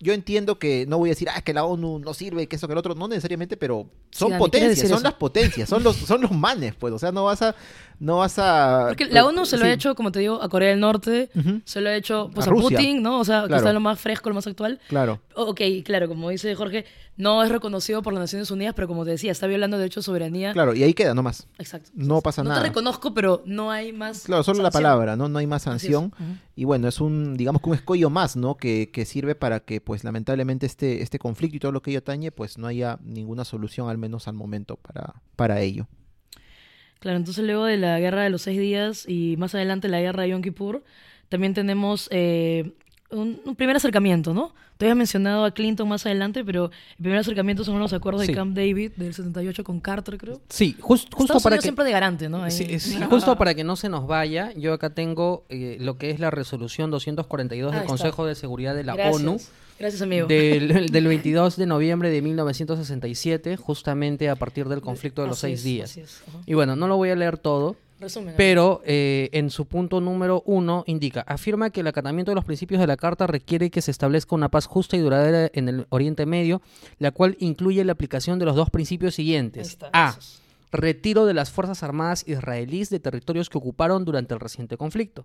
yo entiendo que no voy a decir, ah, que la ONU no sirve, que eso, que el otro, no necesariamente, pero son Dani, ¿quieres potencias, son eso? las potencias, son los, son los manes, pues, o sea, no vas a, no vas a... Porque la ONU se lo sí. ha hecho, como te digo, a Corea del Norte, se lo ha hecho pues, A. Putin, ¿no? O sea, que está lo más fresco, lo más actual. Claro, Ok, claro, como dice Jorge, no es reconocido por las Naciones Unidas, pero como te decía, está violando de hecho soberanía. claro, y ahí queda nomás. Exacto. No pasa no nada. te reconozco, pero no hay más. Claro, solo la palabra, ¿no? No hay más sanción. Y bueno, es un, digamos que un escollo más, ¿no? Que, que sirve para que, pues, lamentablemente este, este conflicto y todo lo que ello atañe, pues no haya ninguna solución, al menos al momento, para, para ello. Claro, entonces luego de la guerra de los seis días y más adelante la guerra de Yom Kippur, también tenemos eh, un, un primer acercamiento, ¿no? Te habías mencionado a Clinton más adelante, pero el primer acercamiento son los acuerdos Sí. de Camp David del 78 con Carter, creo. Sí, jus- justo Estados para Unidos que... siempre de garante, ¿no? Sí, justo para que no se nos vaya, yo acá tengo eh, lo que es la resolución 242 Ahí del está. Consejo de Seguridad de la Gracias. ONU Gracias, amigo. del, del 22 de noviembre de 1967, justamente a partir del conflicto de los Así seis es, días. así es, ajá. Y bueno, no lo voy a leer todo, Resumen. pero eh, en su punto número uno indica, afirma que el acatamiento de los principios de la Carta requiere que se establezca una paz justa y duradera en el Oriente Medio, la cual incluye la aplicación de los dos principios siguientes. está, A. Retiro de las Fuerzas Armadas israelíes de territorios que ocuparon durante el reciente conflicto.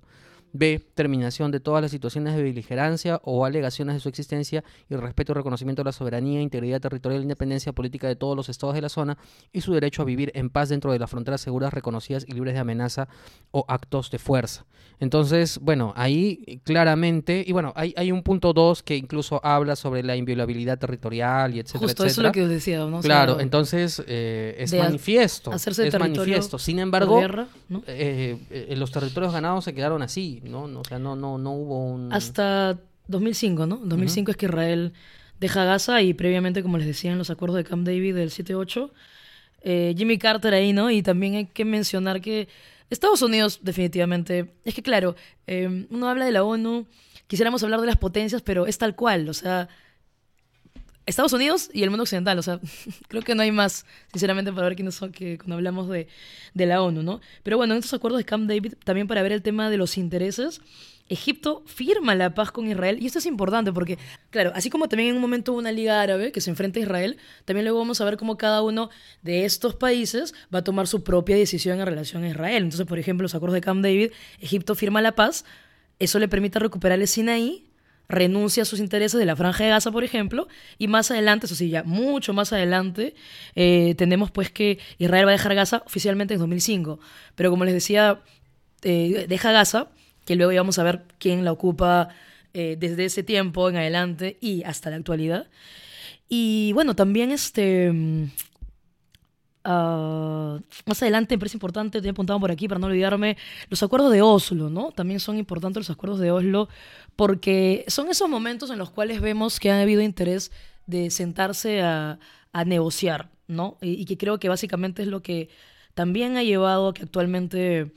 B. Terminación de todas las situaciones de beligerancia o alegaciones de su existencia y respeto y reconocimiento de la soberanía, integridad territorial e independencia política de todos los estados de la zona y su derecho a vivir en paz dentro de las fronteras seguras, reconocidas y libres de amenaza o actos de fuerza. Entonces, bueno, ahí claramente, y bueno, hay, hay un punto 2 que incluso habla sobre la inviolabilidad territorial y etcétera, Justo, eso es lo que os decía, ¿no? O sea, Claro, entonces eh, es manifiesto. hacerse es manifiesto. Sin embargo, guerra, ¿no? eh, eh, los territorios ganados se quedaron así, ¿no? O sea, no, no, no hubo un... Hasta 2005, ¿no? 2005 es que Israel deja Gaza y previamente, como les decía en los acuerdos de Camp David del 7-8, eh, Jimmy Carter ahí, ¿no? Y también hay que mencionar que Estados Unidos definitivamente, es que claro, eh, uno habla de la ONU, quisiéramos hablar de las potencias, pero es tal cual, o sea, Estados Unidos y el mundo occidental, o sea, creo que no hay más, sinceramente, para ver quiénes son que cuando hablamos de, de la ONU, ¿no? Pero bueno, en estos acuerdos de Camp David, también para ver el tema de los intereses, Egipto firma la paz con Israel y esto es importante porque, claro, así como también en un momento hubo una liga árabe que se enfrenta a Israel, también luego vamos a ver cómo cada uno de estos países va a tomar su propia decisión en relación a Israel. Entonces, por ejemplo, los acuerdos de Camp David, Egipto firma la paz, eso le permite recuperar el Sinaí, renuncia a sus intereses de la franja de Gaza, por ejemplo, y más adelante, eso sí, ya mucho más adelante, eh, tenemos pues que Israel va a dejar Gaza oficialmente en 2005. Pero como les decía, eh, deja Gaza, que luego íbamos a ver quién la ocupa eh, desde ese tiempo en adelante y hasta la actualidad. Y bueno, también este... mm, ah, más adelante, me parece importante, te he apuntado por aquí para no olvidarme, los acuerdos de Oslo, ¿no? También son importantes los acuerdos de Oslo porque son esos momentos en los cuales vemos que ha habido interés de sentarse a, negociar, ¿no? Y, y que creo que básicamente es lo que también ha llevado a que actualmente,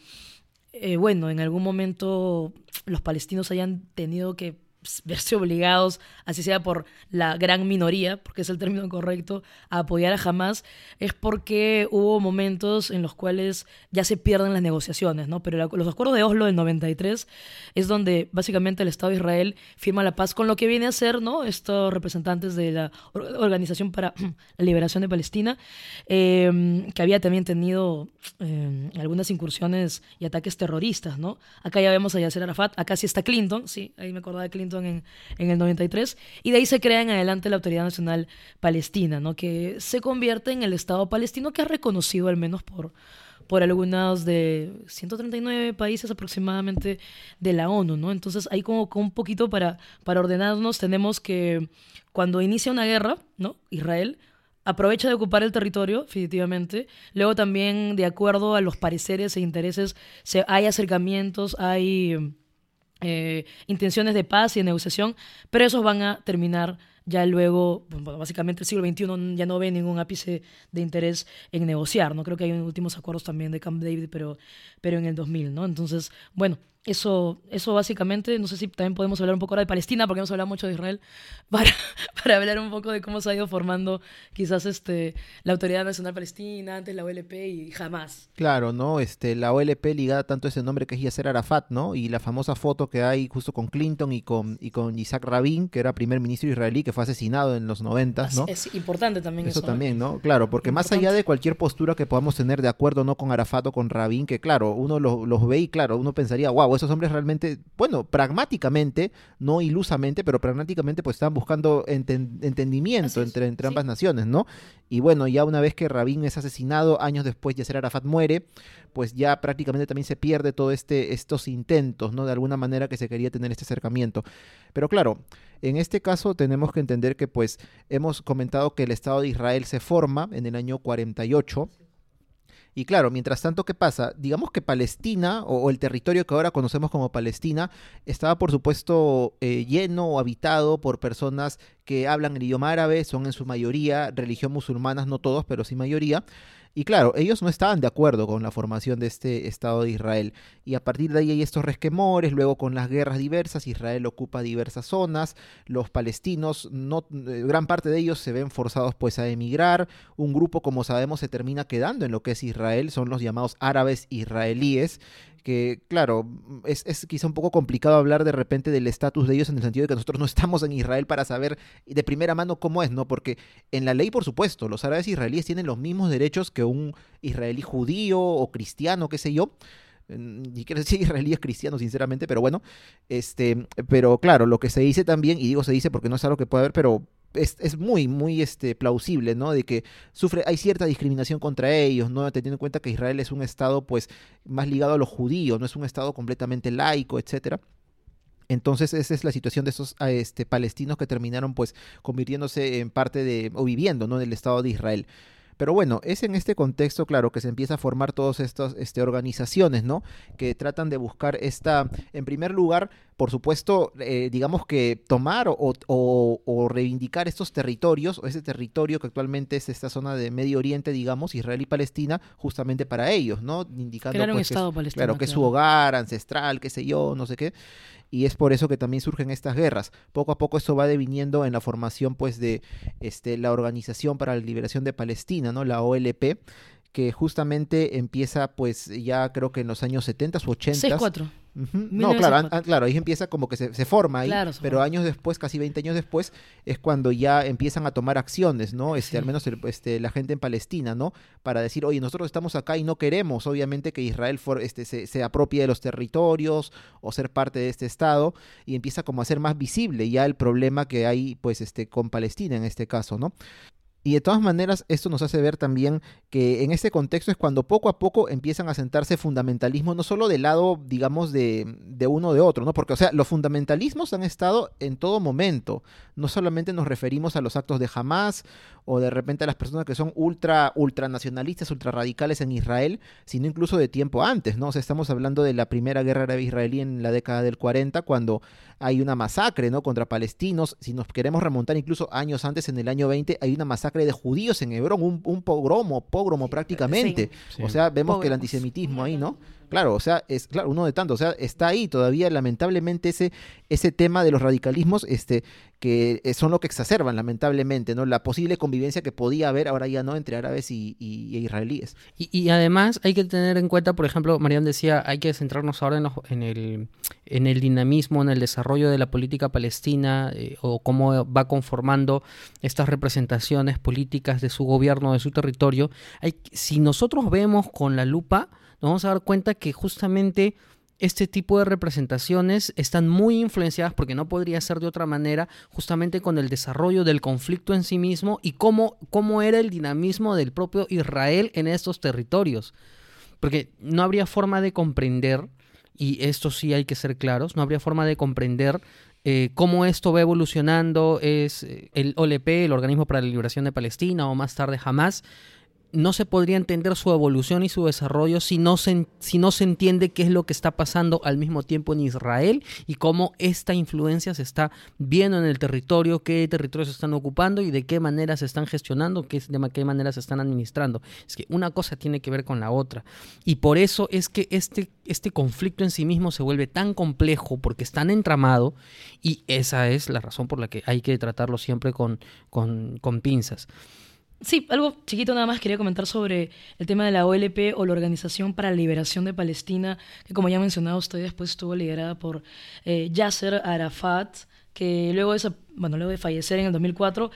eh, bueno, en algún momento los palestinos hayan tenido que verse obligados, así sea por la gran minoría, porque es el término correcto, a apoyar a Hamas, es porque hubo momentos en los cuales ya se pierden las negociaciones, ¿no? Pero los acuerdos de Oslo del 93 es donde básicamente el Estado de Israel firma la paz con lo que viene a ser, ¿no? Estos representantes de la Or- Organización para la Liberación de Palestina, eh, que había también tenido eh, algunas incursiones y ataques terroristas, ¿no? Acá ya vemos a Yasser Arafat, acá sí está Clinton, sí, ahí me acordaba de Clinton en, el 93, y de ahí se crea en adelante la Autoridad Nacional Palestina, ¿no? Que se convierte en el Estado palestino que es reconocido al menos por, por algunos de 139 países aproximadamente de la ONU, ¿no? Entonces, ahí como, como un poquito para, para ordenarnos, tenemos que cuando inicia una guerra, ¿no? Israel aprovecha de ocupar el territorio, definitivamente. Luego también, de acuerdo a los pareceres e intereses, se, hay acercamientos, hay eh, intenciones de paz y de negociación, pero esos van a terminar ya luego, bueno, básicamente el siglo XXI ya no ve ningún ápice de interés en negociar, ¿no? Creo que hay últimos acuerdos también de Camp David, pero, pero en el 2000, ¿no? Entonces, bueno, eso, eso básicamente, no sé si también podemos hablar un poco ahora de Palestina, porque hemos hablado mucho de Israel, para, para hablar un poco de cómo se ha ido formando quizás este, la Autoridad Nacional Palestina, antes la OLP y jamás. Claro, ¿no? Este, la OLP ligada tanto a ese nombre que es Yasser Arafat, ¿no? Y la famosa foto que hay justo con Clinton y con, y con Isaac Rabin, que era primer ministro israelí, que fue asesinado en los noventas, ¿no? Es importante también eso. Eso también, ¿no? Claro, porque más allá de cualquier postura que podamos tener de acuerdo no con Arafat o con Rabin, que claro, uno lo- los ve y claro, uno pensaría, wow, esos hombres realmente, bueno, pragmáticamente, no ilusamente, pero pragmáticamente pues están buscando enten- entendimiento es, entre, entre sí. ambas naciones, ¿no? Y bueno, ya una vez que Rabin es asesinado, años después Yasser Arafat muere, pues ya prácticamente también se pierde todo este estos intentos, ¿no? De alguna manera que se quería tener este acercamiento. Pero claro, en este caso tenemos que entender que pues hemos comentado que el Estado de Israel se forma en el año 48. Y claro, mientras tanto, ¿qué pasa? Digamos que Palestina, o, el territorio que ahora conocemos como Palestina, estaba por supuesto eh, lleno o habitado por personas que hablan el idioma árabe, son en su mayoría religión musulmanas, no todos, pero sí mayoría. Y claro, ellos no estaban de acuerdo con la formación de este Estado de Israel. Y a partir de ahí hay estos resquemores, luego con las guerras diversas, Israel ocupa diversas zonas, los palestinos, no, eh, gran parte de ellos se ven forzados pues a emigrar, un grupo como sabemos se termina quedando en lo que es Israel, son los llamados árabes israelíes, que claro, es, es quizá un poco complicado hablar de repente del estatus de ellos en el sentido de que nosotros no estamos en Israel para saber de primera mano cómo es, ¿no? Porque en la ley, por supuesto, los árabes israelíes tienen los mismos derechos que un israelí judío o cristiano, qué sé yo, ni quiero decir israelíes cristianos, sinceramente, pero bueno, este, pero claro, lo que se dice también, y digo se dice porque no es algo que pueda haber, pero es, es, muy, muy este, plausible, ¿no? De que sufre, hay cierta discriminación contra ellos, ¿no? Teniendo en cuenta que Israel es un estado, pues, más ligado a los judíos, no es un estado completamente laico, etcétera. Entonces esa es la situación de esos este, palestinos que terminaron pues convirtiéndose en parte de, o viviendo, ¿no? Del Estado de Israel. Pero bueno, es en este contexto, claro, que se empieza a formar todas estas este, organizaciones, ¿no? Que tratan de buscar esta, en primer lugar, por supuesto, eh, digamos que tomar o, o, reivindicar estos territorios, o ese territorio que actualmente es esta zona de Medio Oriente, digamos, Israel y Palestina, justamente para ellos, ¿no? Indicando pues, un estado que, claro, que es su hogar ancestral, qué sé yo, no sé qué y es por eso que también surgen estas guerras. Poco a poco esto va deviniendo en la formación pues de este, la Organización para la Liberación de Palestina, ¿no? La OLP, que justamente empieza pues ya creo que en los años 70 o 80. 6-4. No, claro, claro, ahí empieza como que se, forma ahí, pero años después, casi 20 años después, es cuando ya empiezan a tomar acciones, ¿no? Este, Al menos este, la gente en Palestina, ¿no? Para decir, oye, nosotros estamos acá y no queremos, obviamente, que Israel este, se, se apropie de los territorios o ser parte de este Estado, y empieza como a ser más visible ya el problema que hay, pues, este, con Palestina en este caso, ¿no? Y de todas maneras, esto nos hace ver también que en este contexto es cuando poco a poco empiezan a sentarse fundamentalismos, no solo del lado, digamos, de, de uno de otro, ¿no? Porque, o sea, los fundamentalismos han estado en todo momento. No solamente nos referimos a los actos de Hamas o de repente a las personas que son ultra, ultranacionalistas, ultrarradicales en Israel, sino incluso de tiempo antes, ¿no? O sea, estamos hablando de la primera guerra árabe israelí en la década del 40, cuando hay una masacre, ¿no? Contra palestinos. Si nos queremos remontar incluso años antes, en el año 20, hay una masacre de judíos en Hebrón, un, un pogromo, pogromo prácticamente. O sea, vemos que el antisemitismo ahí, ¿no? Claro, o sea, es claro, uno de tantos, o sea, está ahí todavía lamentablemente ese ese tema de los radicalismos este que eh, son lo que exacerban lamentablemente, ¿no? La posible convivencia que podía haber ahora ya no entre árabes y, israelíes. Y, además hay que tener en cuenta, por ejemplo, Marian decía, hay que centrarnos ahora en, el en el dinamismo, en el desarrollo de la política palestina eh, o cómo va conformando estas representaciones políticas de su gobierno, de su territorio. Hay, si nosotros vemos con la lupa nos vamos a dar cuenta que justamente este tipo de representaciones están muy influenciadas, porque no podría ser de otra manera, justamente con el desarrollo del conflicto en sí mismo y cómo, cómo era el dinamismo del propio Israel en estos territorios. Porque no habría forma de comprender, y esto sí hay que ser claros, no habría forma de comprender eh, cómo esto va evolucionando, es eh, el OLP, el Organismo para la Liberación de Palestina, o más tarde Hamas, no se podría entender su evolución y su desarrollo si no, se, si no se entiende qué es lo que está pasando al mismo tiempo en Israel y cómo esta influencia se está viendo en el territorio, qué territorios se están ocupando y de qué manera se están gestionando, qué, de qué manera se están administrando. Es que una cosa tiene que ver con la otra. Y por eso es que este, este conflicto en sí mismo se vuelve tan complejo porque es tan entramado y esa es la razón por la que hay que tratarlo siempre con, con, con pinzas. Sí, algo chiquito nada más quería comentar sobre el tema de la OLP o la Organización para la Liberación de Palestina, que como ya mencionado usted después estuvo liderada por eh, Yasser Arafat, que luego de, bueno, luego de fallecer en el 2004,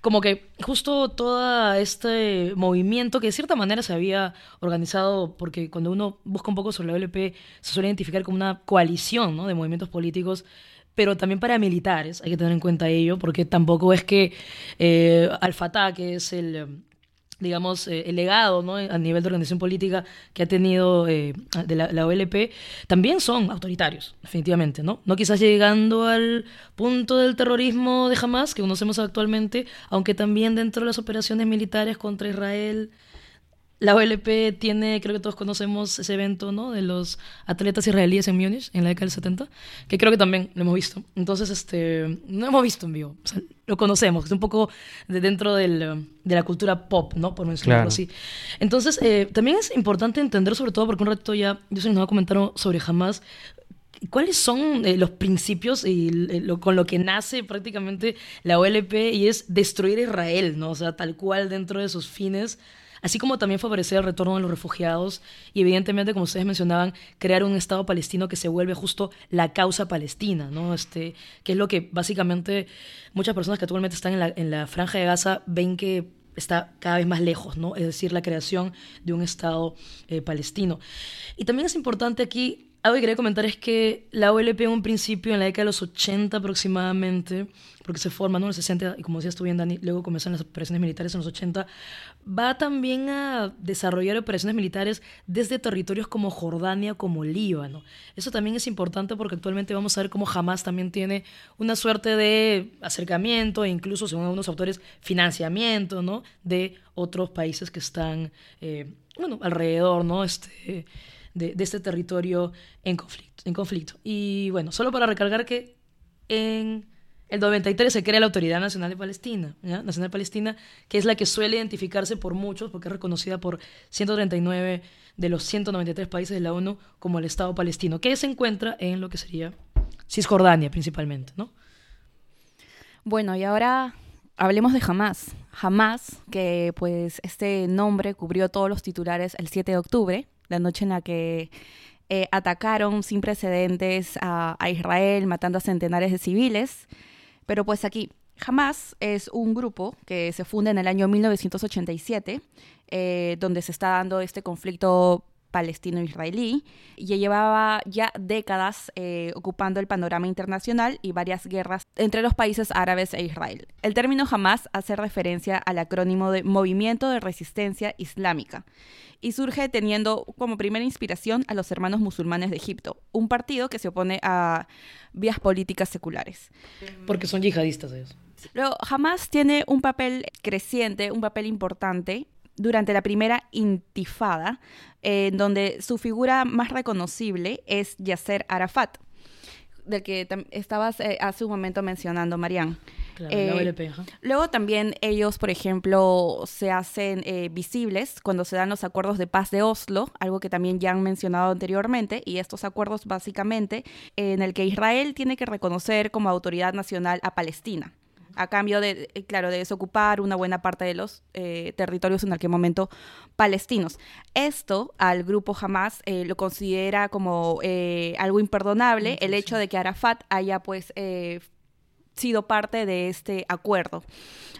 como que justo todo este movimiento que de cierta manera se había organizado, porque cuando uno busca un poco sobre la OLP se suele identificar como una coalición de movimientos políticos pero también para militares, hay que tener en cuenta ello, porque tampoco es que eh, Al-Fatah, que es el, eh, digamos, eh, el legado ¿no? a nivel de organización política que ha tenido de la, OLP, también son autoritarios, definitivamente, ¿no? No quizás llegando al punto del terrorismo de Hamas que conocemos actualmente, aunque también dentro de las operaciones militares contra Israel la OLP tiene, creo que todos conocemos ese evento, ¿no? De los atletas israelíes en Múnich en la década del 70, que creo que también lo hemos visto. Entonces, este, no hemos visto en vivo, lo conocemos, es un poco de dentro del, de la cultura pop, ¿no? Por mencionarlo así. Entonces, eh, también es importante entender, sobre todo porque un rato ya, yo se nos va a comentar sobre Hamas, ¿Cuáles son eh, los principios y lo, con lo que nace prácticamente la OLP y es destruir Israel, ¿no? O sea, tal cual dentro de sus fines así como también favorecer el retorno de los refugiados y evidentemente, como ustedes mencionaban, crear un Estado palestino que se vuelve justo la causa palestina, ¿no? Este, que es lo que básicamente muchas personas que actualmente están en la, en la franja de Gaza ven que está cada vez más lejos, ¿no? Es decir, la creación de un Estado eh, palestino. Y también es importante aquí, algo que quería comentar es que la OLP en un principio, en la década de los 80 aproximadamente, porque se forma, ¿no? En los 60, y como decías tú bien, Dani, luego comienzan las operaciones militares en los 80, va también a desarrollar operaciones militares desde territorios como Jordania, como Líbano. Eso también es importante porque actualmente vamos a ver cómo Hamas también tiene una suerte de acercamiento e incluso, según algunos autores, financiamiento, ¿no? De otros países que están, eh, bueno, alrededor, ¿no? Este, de, este territorio en conflicto, en conflicto. Y bueno, solo para recargar que en el 93 se crea la Autoridad Nacional de Palestina, Nacional Palestina, que es la que suele identificarse por muchos, porque es reconocida por 139 de los 193 países de la ONU como el Estado palestino, que se encuentra en lo que sería Cisjordania principalmente, ¿no? Bueno, y ahora hablemos de Hamas. Hamas, que pues este nombre cubrió todos los titulares el 7 de octubre, la noche en la que eh, atacaron sin precedentes a, Israel, matando a centenares de civiles. Pero pues aquí, Hamas es un grupo que se funda en el año 1987, eh, donde se está dando este conflicto palestino-israelí y llevaba ya décadas eh, ocupando el panorama internacional y varias guerras entre los países árabes e Israel. El término Hamas hace referencia al acrónimo de Movimiento de Resistencia Islámica y surge teniendo como primera inspiración a los hermanos musulmanes de Egipto, un partido que se opone a vías políticas seculares. Porque son yihadistas ellos. Luego, Hamas tiene un papel creciente, un papel importante durante la primera intifada, en donde su figura más reconocible es Yasser Arafat, del que estabas eh, hace un momento mencionando, Marianne. Eh, luego también ellos, por ejemplo, se hacen eh, visibles cuando se dan los acuerdos de paz de Oslo, algo que también ya han mencionado anteriormente, y estos acuerdos básicamente en el que Israel tiene que reconocer como autoridad nacional a Palestina a cambio de, eh, claro, de desocupar una buena parte de los eh, territorios en aquel momento palestinos. Esto al grupo Hamas eh, lo considera como algo imperdonable, el hecho de que Arafat haya pues sido parte de este acuerdo.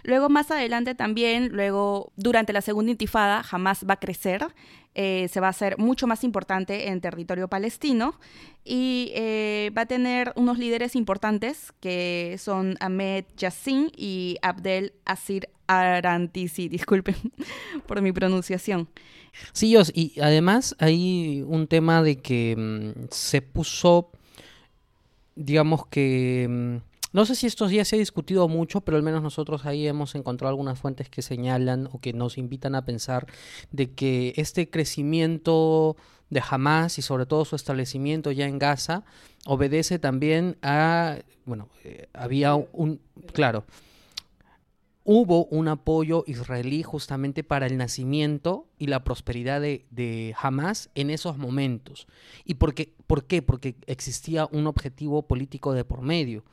Luego, más adelante también, luego, durante la segunda intifada, Hamas va a crecer, eh, se va a hacer mucho más importante en territorio palestino y eh, va a tener unos líderes importantes que son Ahmed Yassin y Abdel Asir Arantisi, disculpen por mi pronunciación. Sí, y además hay un tema de que mm, se puso, digamos que mm, no sé si estos días se ha discutido mucho, pero al menos nosotros ahí hemos encontrado algunas fuentes que señalan o que nos invitan a pensar de que este crecimiento de Hamas y sobre todo su establecimiento ya en Gaza obedece también a, bueno, eh, había un, claro, hubo un apoyo israelí justamente para el nacimiento y la prosperidad de, de Hamas en esos momentos. ¿Y por qué? por qué? Porque existía un objetivo político de por medio.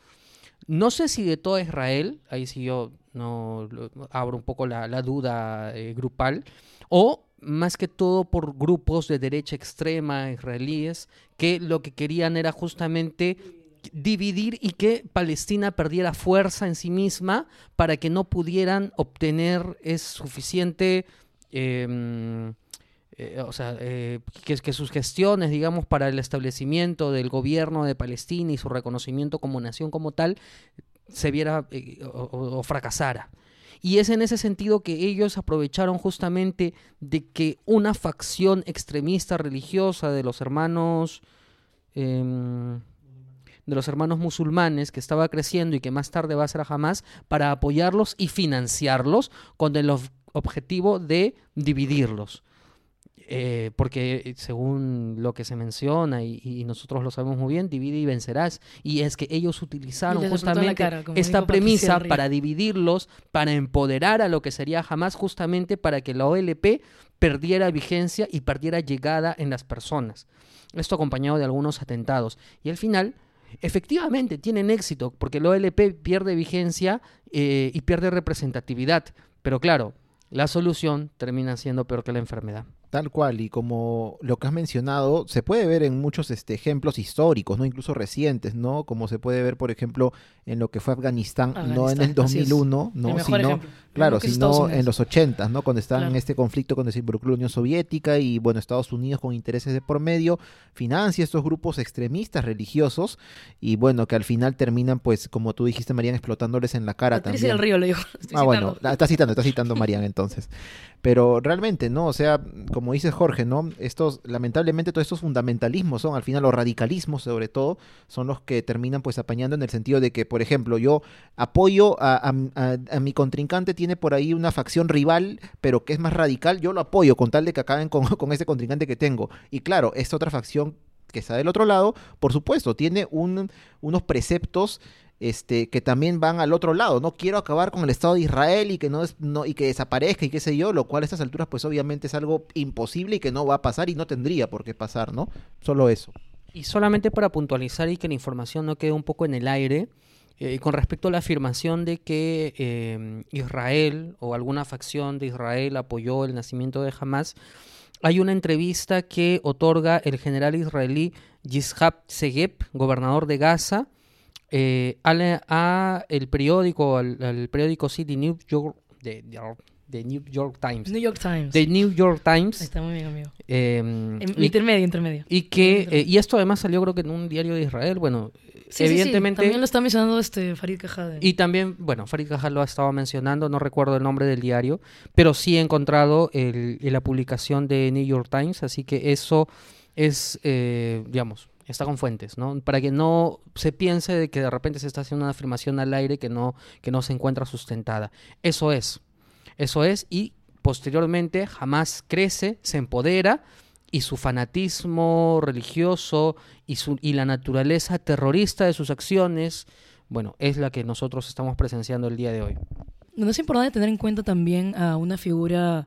No sé si de todo Israel, ahí sí yo no abro un poco la, duda eh, grupal, o más que todo por grupos de derecha extrema israelíes que lo que querían era justamente dividir y que Palestina perdiera fuerza en sí misma para que no pudieran obtener es suficiente em, eh, o sea, eh, que, sus gestiones, digamos, para el establecimiento del gobierno de Palestina y su reconocimiento como nación como tal, se viera eh, o, fracasara. Y es en ese sentido que ellos aprovecharon justamente de que una facción extremista religiosa de los hermanos em, de los hermanos musulmanes que estaba creciendo y que más tarde va a ser a Hamas para apoyarlos y financiarlos con el objetivo de dividirlos. Eh, porque eh, según lo que se menciona y, nosotros lo sabemos muy bien, divide y vencerás. Y es que ellos utilizaron justamente esta premisa para dividirlos, para empoderar a lo que sería jamás justamente para que la OLP perdiera vigencia y perdiera llegada en las personas. Esto acompañado de algunos atentados. Y al final, efectivamente, tienen éxito porque la OLP pierde vigencia eh, y pierde representatividad. Pero claro, la solución termina siendo peor que la enfermedad. Tal cual, y como lo que has mencionado, se puede ver en muchos este, ejemplos históricos, ¿no? Incluso recientes, ¿no? Como se puede ver, por ejemplo, en lo que fue Afganistán, no en el así es. 2001, El ¿no? Sino, ejemplo. Claro, Lo sino en los 80, ¿no? Cuando estaba en este conflicto cuando se involucró la Unión Soviética y, bueno, Estados Unidos con intereses de por medio, financia estos grupos extremistas religiosos y, bueno, que al final terminan, pues, como tú dijiste, Marían, explotándoles en la cara Patricia también. del Río, le digo. Estoy Ah, bueno, citando. está citando, está citando Marian entonces. Pero realmente, ¿no? O sea, como dice Jorge, ¿no? Estos, lamentablemente, todos estos fundamentalismos son, al final, los radicalismos, sobre todo, son los que terminan, pues, apañando en el sentido de que, por ejemplo, yo apoyo a, a- a- a mi contrincante, tiene por ahí una facción rival, pero que es más radical, yo lo apoyo con tal de que acaben con, con ese contrincante que tengo. Y claro, esta otra facción que está del otro lado, por supuesto, tiene un, unos preceptos este, que también van al otro lado. No quiero acabar con el Estado de Israel y que no, es, no y que desaparezca y qué sé yo, lo cual a estas alturas pues obviamente es algo imposible y que no va a pasar y no tendría por qué pasar, ¿no? Solo eso. Y solamente para puntualizar y que la información no quede un poco en el aire, eh, con respecto a la afirmación de que eh, Israel o alguna facción de Israel apoyó el nacimiento de Hamas, hay una entrevista que otorga el general israelí Yishab Segeb, gobernador de Gaza, eh, a, el periódico, al, al periódico The New York, de, de- de New York Times. New York Times. The New York Times. está muy bien, amigo. eh, En- y- intermedio, intermedio. y que eh, y esto además salió creo que en un diario de Israel bueno Sí, evidentemente Sí, sí. También lo está mencionando este Farid Cajade. y también bueno Farid Cajal lo ha estado mencionando no recuerdo el nombre del diario pero sí he encontrado el- la publicación de New York Times así que eso es eh, digamos está con fuentes no para que no se piense de que de repente se está haciendo una afirmación al aire que no que no se encuentra sustentada eso es eso es y posteriormente jamás crece se empodera y su fanatismo religioso y, su, y la naturaleza terrorista de sus acciones, bueno, es la que nosotros estamos presenciando el día de hoy. No es importante tener en cuenta también a una figura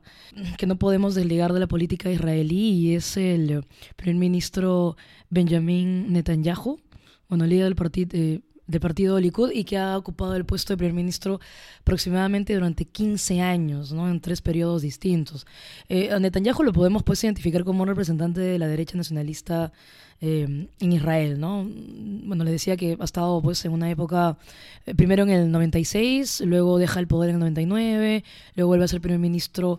que no podemos desligar de la política israelí y es el eh, primer ministro Benjamin Netanyahu, bueno, líder del, partido del partido Likud y que ha ocupado el puesto de primer ministro aproximadamente durante 15 años, ¿no? en tres periodos distintos. Eh, a Netanyahu lo podemos pues identificar como un representante de la derecha nacionalista eh, en Israel, ¿no? Bueno, le decía que ha estado pues en una época, eh, primero en el 96, luego deja el poder en el 99, luego vuelve a ser primer ministro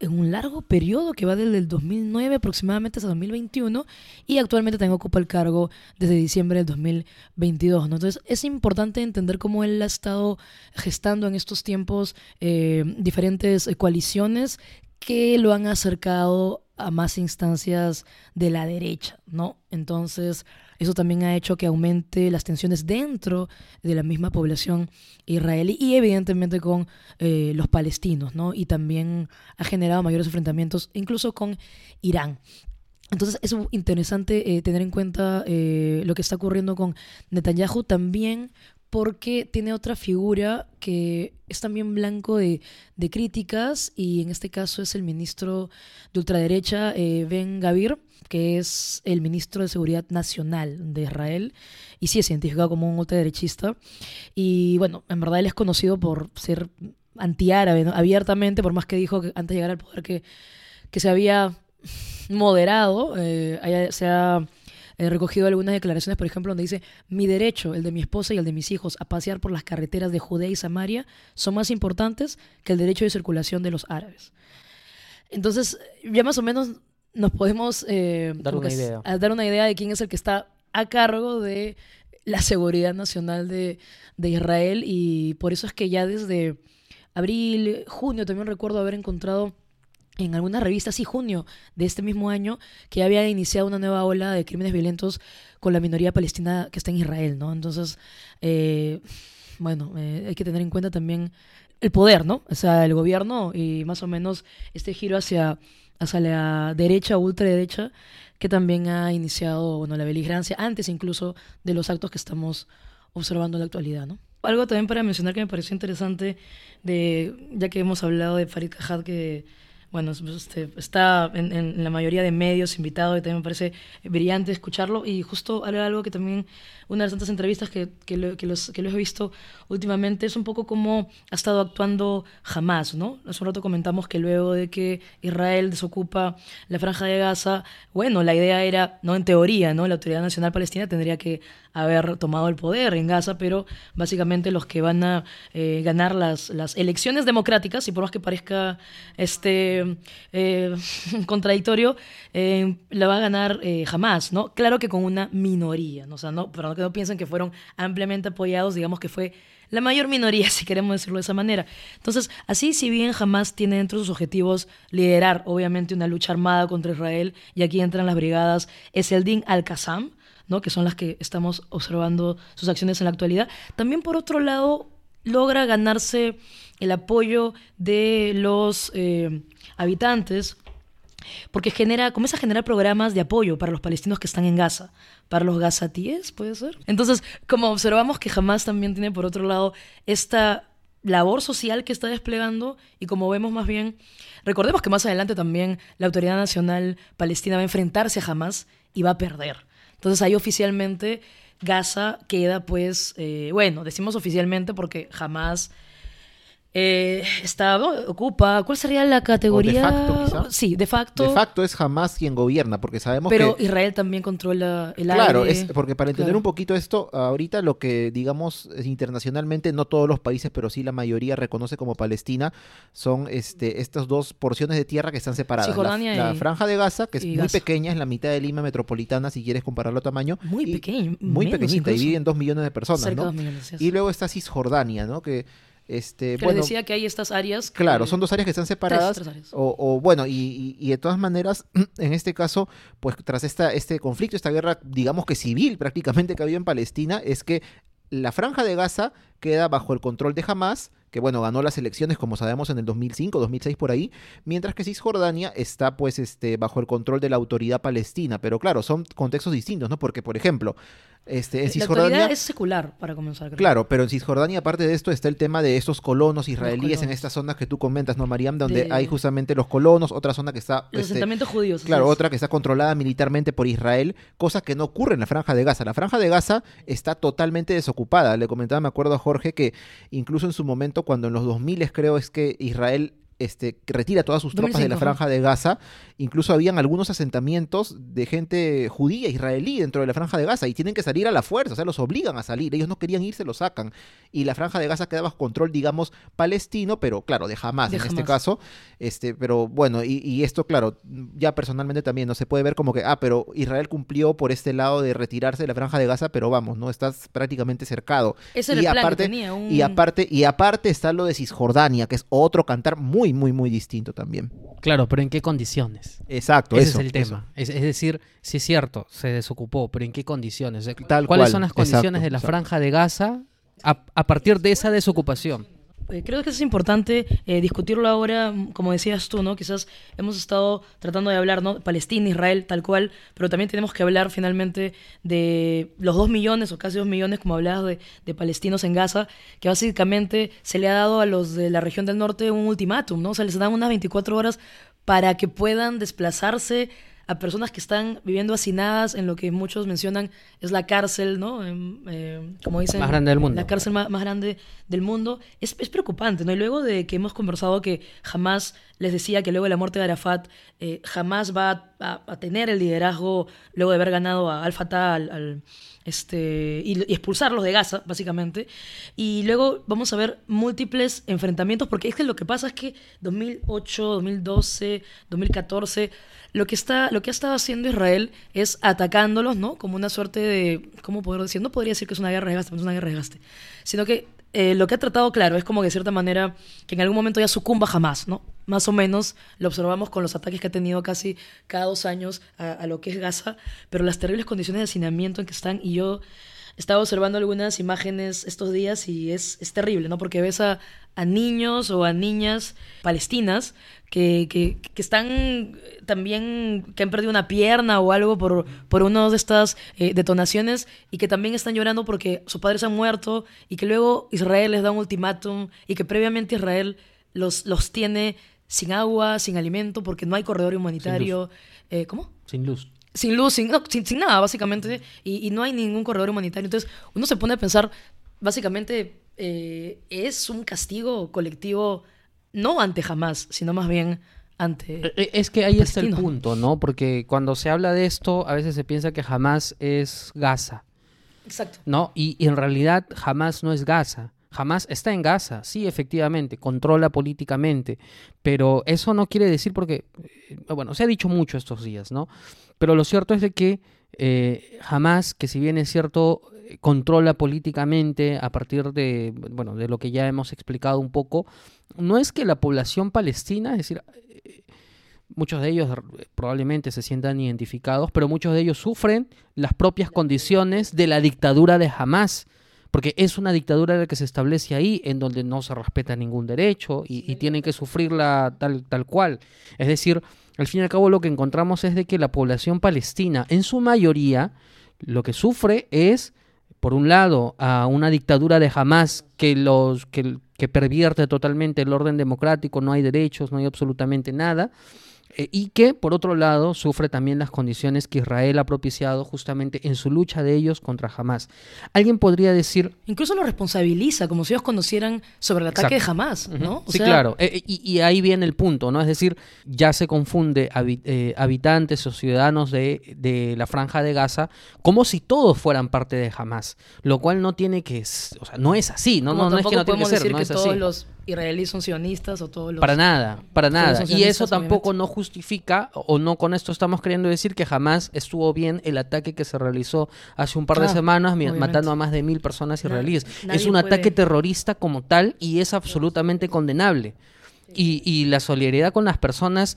en un largo periodo que va desde el 2009 aproximadamente hasta 2021 y actualmente también ocupa el cargo desde diciembre del 2022. ¿no? Entonces es importante entender cómo él ha estado gestando en estos tiempos eh, diferentes eh, coaliciones que lo han acercado a más instancias de la derecha, ¿no? Entonces, eso también ha hecho que aumente las tensiones dentro de la misma población israelí y evidentemente con eh, los palestinos, ¿no? Y también ha generado mayores enfrentamientos incluso con Irán. Entonces es interesante eh, tener en cuenta eh, lo que está ocurriendo con Netanyahu también porque tiene otra figura que es también blanco de, de críticas y en este caso es el ministro de ultraderecha Ben Gavir, que es el ministro de Seguridad Nacional de Israel y sí es identificado como un ultraderechista y bueno, en verdad él es conocido por ser antiárabe, ¿no? abiertamente, por más que dijo que antes de llegar al poder que, que se había moderado, eh, se ha He recogido algunas declaraciones, por ejemplo, donde dice, mi derecho, el de mi esposa y el de mis hijos, a pasear por las carreteras de Judea y Samaria son más importantes que el derecho de circulación de los árabes. Entonces, ya más o menos nos podemos eh, Dar una idea. a dar una idea de quién es el que está a cargo de la seguridad nacional de, de Israel y por eso es que ya desde abril, junio también recuerdo haber encontrado en alguna revista, sí, junio de este mismo año, que había iniciado una nueva ola de crímenes violentos con la minoría palestina que está en Israel, ¿no? Entonces, eh, bueno, eh, hay que tener en cuenta también el poder, ¿no? O sea, el gobierno y más o menos este giro hacia, hacia la derecha ultraderecha que también ha iniciado, bueno, la beligerancia antes incluso de los actos que estamos observando en la actualidad, ¿no? Algo también para mencionar que me pareció interesante, de, ya que hemos hablado de Farid Kajad, que bueno, este, está en, en, la mayoría de medios invitado y también me parece brillante escucharlo. Y justo algo que también, una de las tantas entrevistas que, que, lo, que, los, que los he visto últimamente es un poco cómo ha estado actuando Hamas, ¿no? Hace un rato comentamos que luego de que Israel desocupa la franja de Gaza, bueno, la idea era, no en teoría, ¿no? La Autoridad Nacional Palestina tendría que haber tomado el poder en Gaza, pero básicamente los que van a eh, ganar las, las elecciones democráticas, y por más que parezca este eh, contradictorio, eh, la va a ganar jamás, ¿no? Claro que con una minoría, ¿no? O sea, no, no piensen que fueron ampliamente apoyados, digamos que fue la mayor minoría, si queremos decirlo de esa manera. Entonces, así si bien jamás tiene dentro de sus objetivos liderar, obviamente, una lucha armada contra Israel, y aquí entran las brigadas Eseldin al-Qassam, ¿no? que son las que estamos observando sus acciones en la actualidad, también por otro lado logra ganarse el apoyo de los eh, habitantes porque genera, comienza a generar programas de apoyo para los palestinos que están en Gaza, para los gazatíes, puede ser. Entonces, como observamos que jamás también tiene por otro lado esta labor social que está desplegando y como vemos más bien, recordemos que más adelante también la Autoridad Nacional Palestina va a enfrentarse a Hamas y va a perder. Entonces ahí oficialmente Gaza queda pues, eh, bueno, decimos oficialmente porque jamás eh, está, ocupa, ¿cuál sería la categoría? de facto, quizá. Sí, de facto. De facto es jamás quien gobierna, porque sabemos Pero que... Israel también controla el claro, aire. es porque para entender Claro. un poquito esto, ahorita lo que digamos internacionalmente, no todos los países, pero sí la mayoría reconoce como Palestina, son este estas dos porciones de tierra que están separadas. La- y- franja de Gaza, que es y muy Gaza. pequeña, es la mitad de Lima metropolitana, si quieres compararlo a tamaño. Muy y- pequeño, Muy pequeñita, incluso. divide en dos millones de personas, Cerca ¿no? dos millones, Y luego está Cisjordania, ¿no? Que, este, Que les decía que hay estas áreas. que- Claro, son dos áreas que están separadas. tres. O, o, bueno, y, y- y de todas maneras, en este caso, pues tras esta, este conflicto, esta guerra, digamos que civil prácticamente que ha habido en Palestina, es que la franja de Gaza queda bajo el control de Hamas, que bueno, ganó las elecciones, como sabemos, en el 2005, 2006 por ahí, mientras que Cisjordania está pues este, bajo el control de la autoridad palestina. Pero claro, son contextos distintos, ¿no? Porque, por ejemplo, este, en La Cisjordania... actualidad es secular, para comenzar. creo. Claro, pero en Cisjordania, aparte de esto, está el tema de estos colonos israelíes en estas zonas que tú comentas, ¿no, Mariam? Donde De- hay justamente los colonos, otra zona que está... Los este, asentamientos judíos. Claro, es. otra que está controlada militarmente por Israel, cosa que no ocurre en la Franja de Gaza. La Franja de Gaza está totalmente desocupada. Le comentaba, me acuerdo a Jorge, que incluso en su momento, cuando en los 2000 creo es que Israel este, retira todas sus tropas de la 2005, ajá. Franja de Gaza, incluso habían algunos asentamientos de gente judía, israelí dentro de la Franja de Gaza y tienen que salir a la fuerza, o sea, los obligan a salir. Ellos no querían irse, los sacan. Y la Franja de Gaza queda bajo control, digamos, palestino, pero claro, de Hamas De en este caso. Este, pero bueno, y, y esto, claro, ya personalmente también no se puede ver como que, ah, pero Israel cumplió por este lado de retirarse de la franja de Gaza, pero vamos, no estás prácticamente cercado. Era y el plan que aparte, tenía, un- y aparte, y aparte está lo de Cisjordania, que es otro cantar muy, muy, muy distinto también. Claro, pero ¿en qué condiciones? Exacto, Ese eso, es el tema. Es, es decir, sí es cierto, se desocupó, pero ¿en qué condiciones? Tal ¿Cuáles cual, son las condiciones exacto, de la exacto. franja de Gaza a, a partir de esa desocupación? Eh, Creo que es importante eh, discutirlo ahora, mm, como decías tú, ¿no? Quizás hemos estado tratando de hablar, ¿no? Palestina, Israel, tal cual, pero también tenemos que hablar finalmente de los dos millones o casi dos millones, como hablabas, de, de palestinos en Gaza, que básicamente se le ha dado a los de la región del norte un ultimátum, ¿no? O sea, les dan unas 24 horas para que puedan desplazarse a personas que están viviendo hacinadas en lo que muchos mencionan es la cárcel, ¿no? Em, eh, como dicen, Más grande del mundo. La cárcel más, más grande del mundo. Es, es preocupante, ¿no? Y luego de que hemos conversado que jamás les decía que luego de la muerte de Arafat, eh, jamás va a, tener el liderazgo luego de haber ganado a Al-Fatah al, este, y, expulsarlos de Gaza, básicamente. Y luego vamos a ver múltiples enfrentamientos, porque es que lo que pasa es que 2008, 2012, 2014, lo que, está, lo que ha estado haciendo Israel es atacándolos, ¿no? Como una suerte de, ¿cómo poder decir? No podría decir que es una guerra de gaste, no es una guerra de gaste, sino que eh, lo que ha tratado, claro, es como que de cierta manera que en algún momento ya sucumba jamás, ¿no? Más o menos lo observamos con los ataques que ha tenido casi cada dos años a, a lo que es Gaza, pero las terribles condiciones de hacinamiento en que están, y yo estaba observando algunas imágenes estos días y es, es terrible, ¿no? Porque ves a, a niños o a niñas palestinas que, que, que están eh, también, que han perdido una pierna o algo por, por una de estas eh, detonaciones y que también están llorando porque sus padres han muerto y que luego Israel les da un ultimátum y que previamente Israel los, los tiene sin agua, sin alimento, porque no hay corredor humanitario. Eh, ¿Cómo? Sin luz. Sin luz, sin, no, sin, sin nada, básicamente. Y, y no hay ningún corredor humanitario. Entonces, uno se pone a pensar, básicamente, eh, es un castigo colectivo, no ante jamás, sino más bien ante... Eh, eh, Es que ahí está el punto, ¿no? Porque cuando se habla de esto, a veces se piensa que jamás es Gaza, Exacto. ¿no? Y, y en realidad jamás no es Gaza. Jamás está en Gaza, sí, efectivamente, controla políticamente, pero eso no quiere decir porque, bueno, se ha dicho mucho estos días, ¿no? Pero lo cierto es de que eh, jamás, que si bien es cierto, controla políticamente a partir de, bueno, de lo que ya hemos explicado un poco, no es que la población palestina, es decir, eh, muchos de ellos probablemente se sientan identificados, pero muchos de ellos sufren las propias condiciones de la dictadura de Hamas. Porque es una dictadura la que se establece ahí, en donde no se respeta ningún derecho y, y tienen que sufrirla tal, tal cual. Es decir, al fin y al cabo lo que encontramos es de que la población palestina, en su mayoría, lo que sufre es, por un lado, a una dictadura de Hamas que, los, que, que pervierte totalmente el orden democrático, no hay derechos, no hay absolutamente nada, eh, y que, por otro lado, sufre también las condiciones que Israel ha propiciado justamente en su lucha de ellos contra Hamas. Alguien podría decir, Incluso lo responsabiliza, como si ellos conocieran sobre el ataque Exacto. de Hamas, ¿no? O sí, sea, claro. Eh, eh, y, y ahí viene el punto, ¿no? Es decir, ya se confunde habi- eh, habitantes o ciudadanos de, de la franja de Gaza como si todos fueran parte de Hamas, lo cual no tiene que, o sea, no es así, no, no, no es que no tiene que ser, decir no que es todos así. los israelíes son sionistas o todos los... Para nada, para nada. Y eso tampoco obviamente. no justifica, o no con esto estamos queriendo decir que jamás estuvo bien el ataque que se realizó hace un par de Claro, semanas obviamente. matando a más de mil personas Na- israelíes. es un puede- ataque terrorista como tal y es absolutamente condenable. Y, y la solidaridad con las personas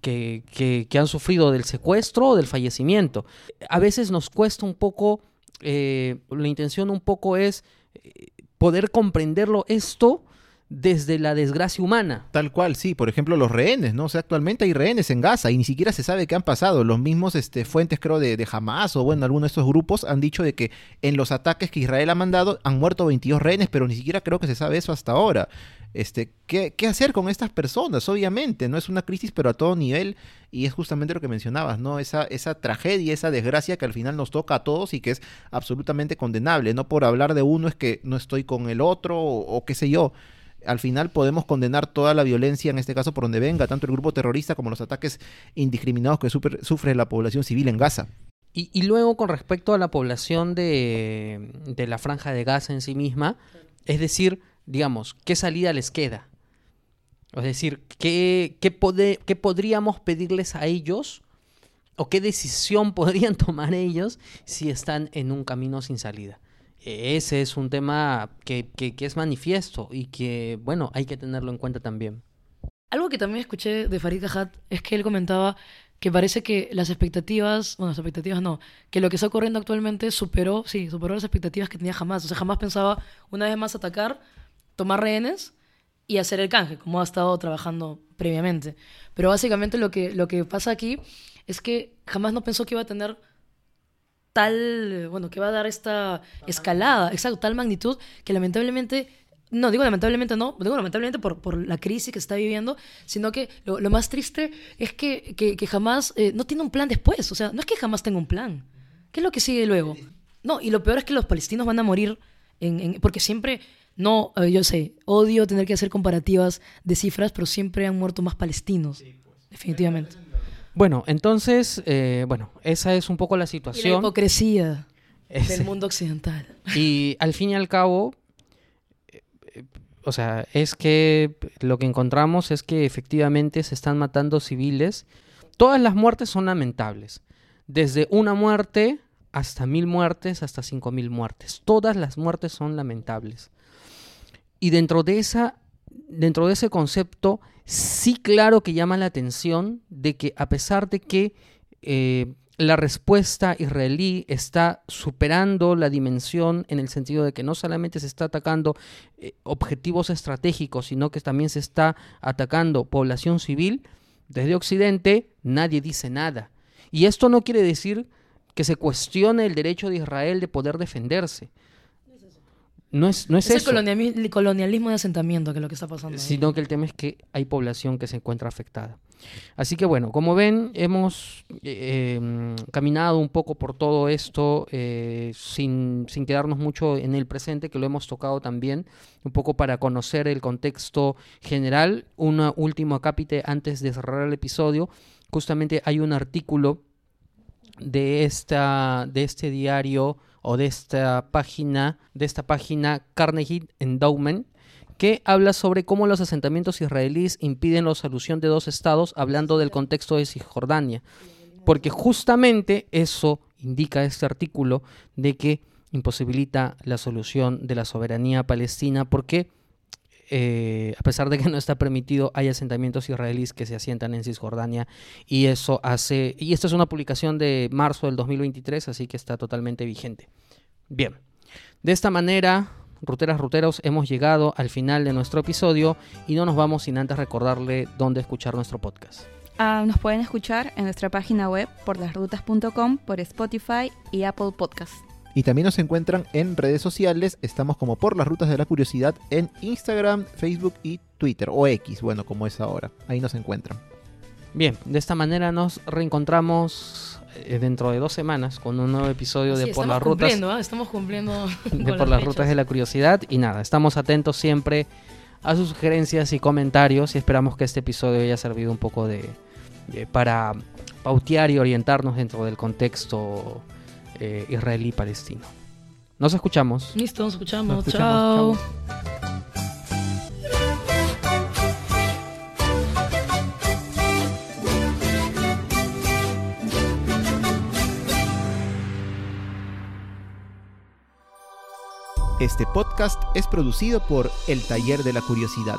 que, que- que han sufrido del secuestro o del fallecimiento. A veces nos cuesta un poco, eh, la intención un poco es eh, poder comprenderlo esto desde la desgracia humana. Tal cual, sí. Por ejemplo, los rehenes, ¿no? O sea, actualmente hay rehenes en Gaza y ni siquiera se sabe qué han pasado. Los mismos este, fuentes, creo, de, Hamas o, bueno, algunos de estos grupos han dicho de que en los ataques que Israel ha mandado han muerto 22 rehenes, pero ni siquiera creo que se sabe eso hasta ahora. Este, ¿qué, ¿Qué hacer con estas personas? Obviamente, no es una crisis, pero a todo nivel. Y es justamente lo que mencionabas, ¿no? Esa, esa tragedia, esa desgracia que al final nos toca a todos y que es absolutamente condenable. No por hablar de uno es que no estoy con el otro o qué sé yo al final podemos condenar toda la violencia, en este caso por donde venga, tanto el grupo terrorista como los ataques indiscriminados que sufre la población civil en Gaza. Y, y luego con respecto a la población de, la franja de Gaza en sí misma, es decir, digamos, ¿qué salida les queda? Es decir, ¿qué, qué podríamos pedirles a ellos o qué decisión podrían tomar ellos si están en un camino sin salida? Ese es un tema que, que- es manifiesto y que, bueno, hay que tenerlo en cuenta también. Algo que también escuché de Farid Kahat es que él comentaba que parece que las expectativas, bueno, las expectativas no, que lo que está ocurriendo actualmente superó, sí, superó las expectativas que tenía jamás. O sea, jamás pensaba una vez más atacar, tomar rehenes y hacer el canje, como ha estado trabajando previamente. Pero básicamente lo que, lo que pasa aquí es que jamás no pensó que iba a tener tal, eh, bueno, que va a dar esta escalada, exacto, tal magnitud que lamentablemente, no, digo lamentablemente no, digo lamentablemente por, por la crisis que se está viviendo, sino que lo, lo más triste es que, que, que jamás eh, no tiene un plan después, o sea, no es que jamás tenga un plan. ¿Qué es lo que sigue luego? No, y lo peor es que los palestinos van a morir, en, en- porque siempre, no, eh, yo sé, odio tener que hacer comparativas de cifras, pero siempre han muerto más palestinos, definitivamente. Bueno, entonces, eh, bueno, esa es un poco la Y la situación. hipocresía del mundo occidental. Y al fin y al cabo, eh, eh, o sea, es que lo que encontramos es que efectivamente se están matando civiles. Todas las muertes son lamentables. Desde una muerte hasta mil muertes, hasta cinco mil muertes. Todas las muertes son lamentables. Y dentro de esa, dentro de ese concepto, sí claro que llama la atención de que a pesar de que eh, la respuesta israelí está superando la dimensión en el sentido de que no solamente se está atacando eh, objetivos estratégicos, sino que también se está atacando población civil, desde Occidente nadie dice nada. Y esto no quiere decir que se cuestione el derecho de Israel de poder defenderse. No es, no es, Es, eso. el colonialismo, de asentamiento que es lo que está pasando. ahí. sino que el tema es que hay población que se encuentra afectada. Así que bueno, como ven, hemos eh, caminado un poco por todo esto eh, sin, sin quedarnos mucho en el presente, que lo hemos tocado también, un poco para conocer el contexto general. Un último acápite antes de cerrar el episodio, justamente hay un artículo de, esta, de este diario o de esta página, de esta página Carnegie Endowment, que habla sobre cómo los asentamientos israelíes impiden la solución de dos estados, hablando del contexto de Cisjordania. Porque justamente eso indica este artículo de que imposibilita la solución de la soberanía palestina porque eh, a pesar de que no está permitido, hay asentamientos israelíes que se asientan en Cisjordania y eso hace, y esta es una publicación de marzo del 2023, así que está totalmente vigente. Bien, de esta manera, ruteras, ruteros, hemos llegado al final de nuestro episodio y no nos vamos sin antes recordarle dónde escuchar nuestro podcast. Ah, nos pueden escuchar en nuestra página web por lasrutas.com, por Spotify y Apple Podcast. Y también nos encuentran en redes sociales, estamos como por las rutas de la curiosidad en Instagram, Facebook y Twitter, o X, bueno, como es ahora. Ahí nos encuentran. Bien, de esta manera nos reencontramos eh, dentro de dos semanas con un nuevo episodio Sí, de Por estamos las Rutas. cumpliendo, ¿ah? Estamos cumpliendo. de por las rutas de la curiosidad y nada, estamos atentos siempre a sus sugerencias y comentarios y esperamos que este episodio haya servido un poco de, de- para pautear y orientarnos dentro del contexto eh, israelí-palestino. Nos escuchamos. Listo, nos escuchamos. Nos escuchamos, Chao. Este podcast es producido por El Taller de la Curiosidad.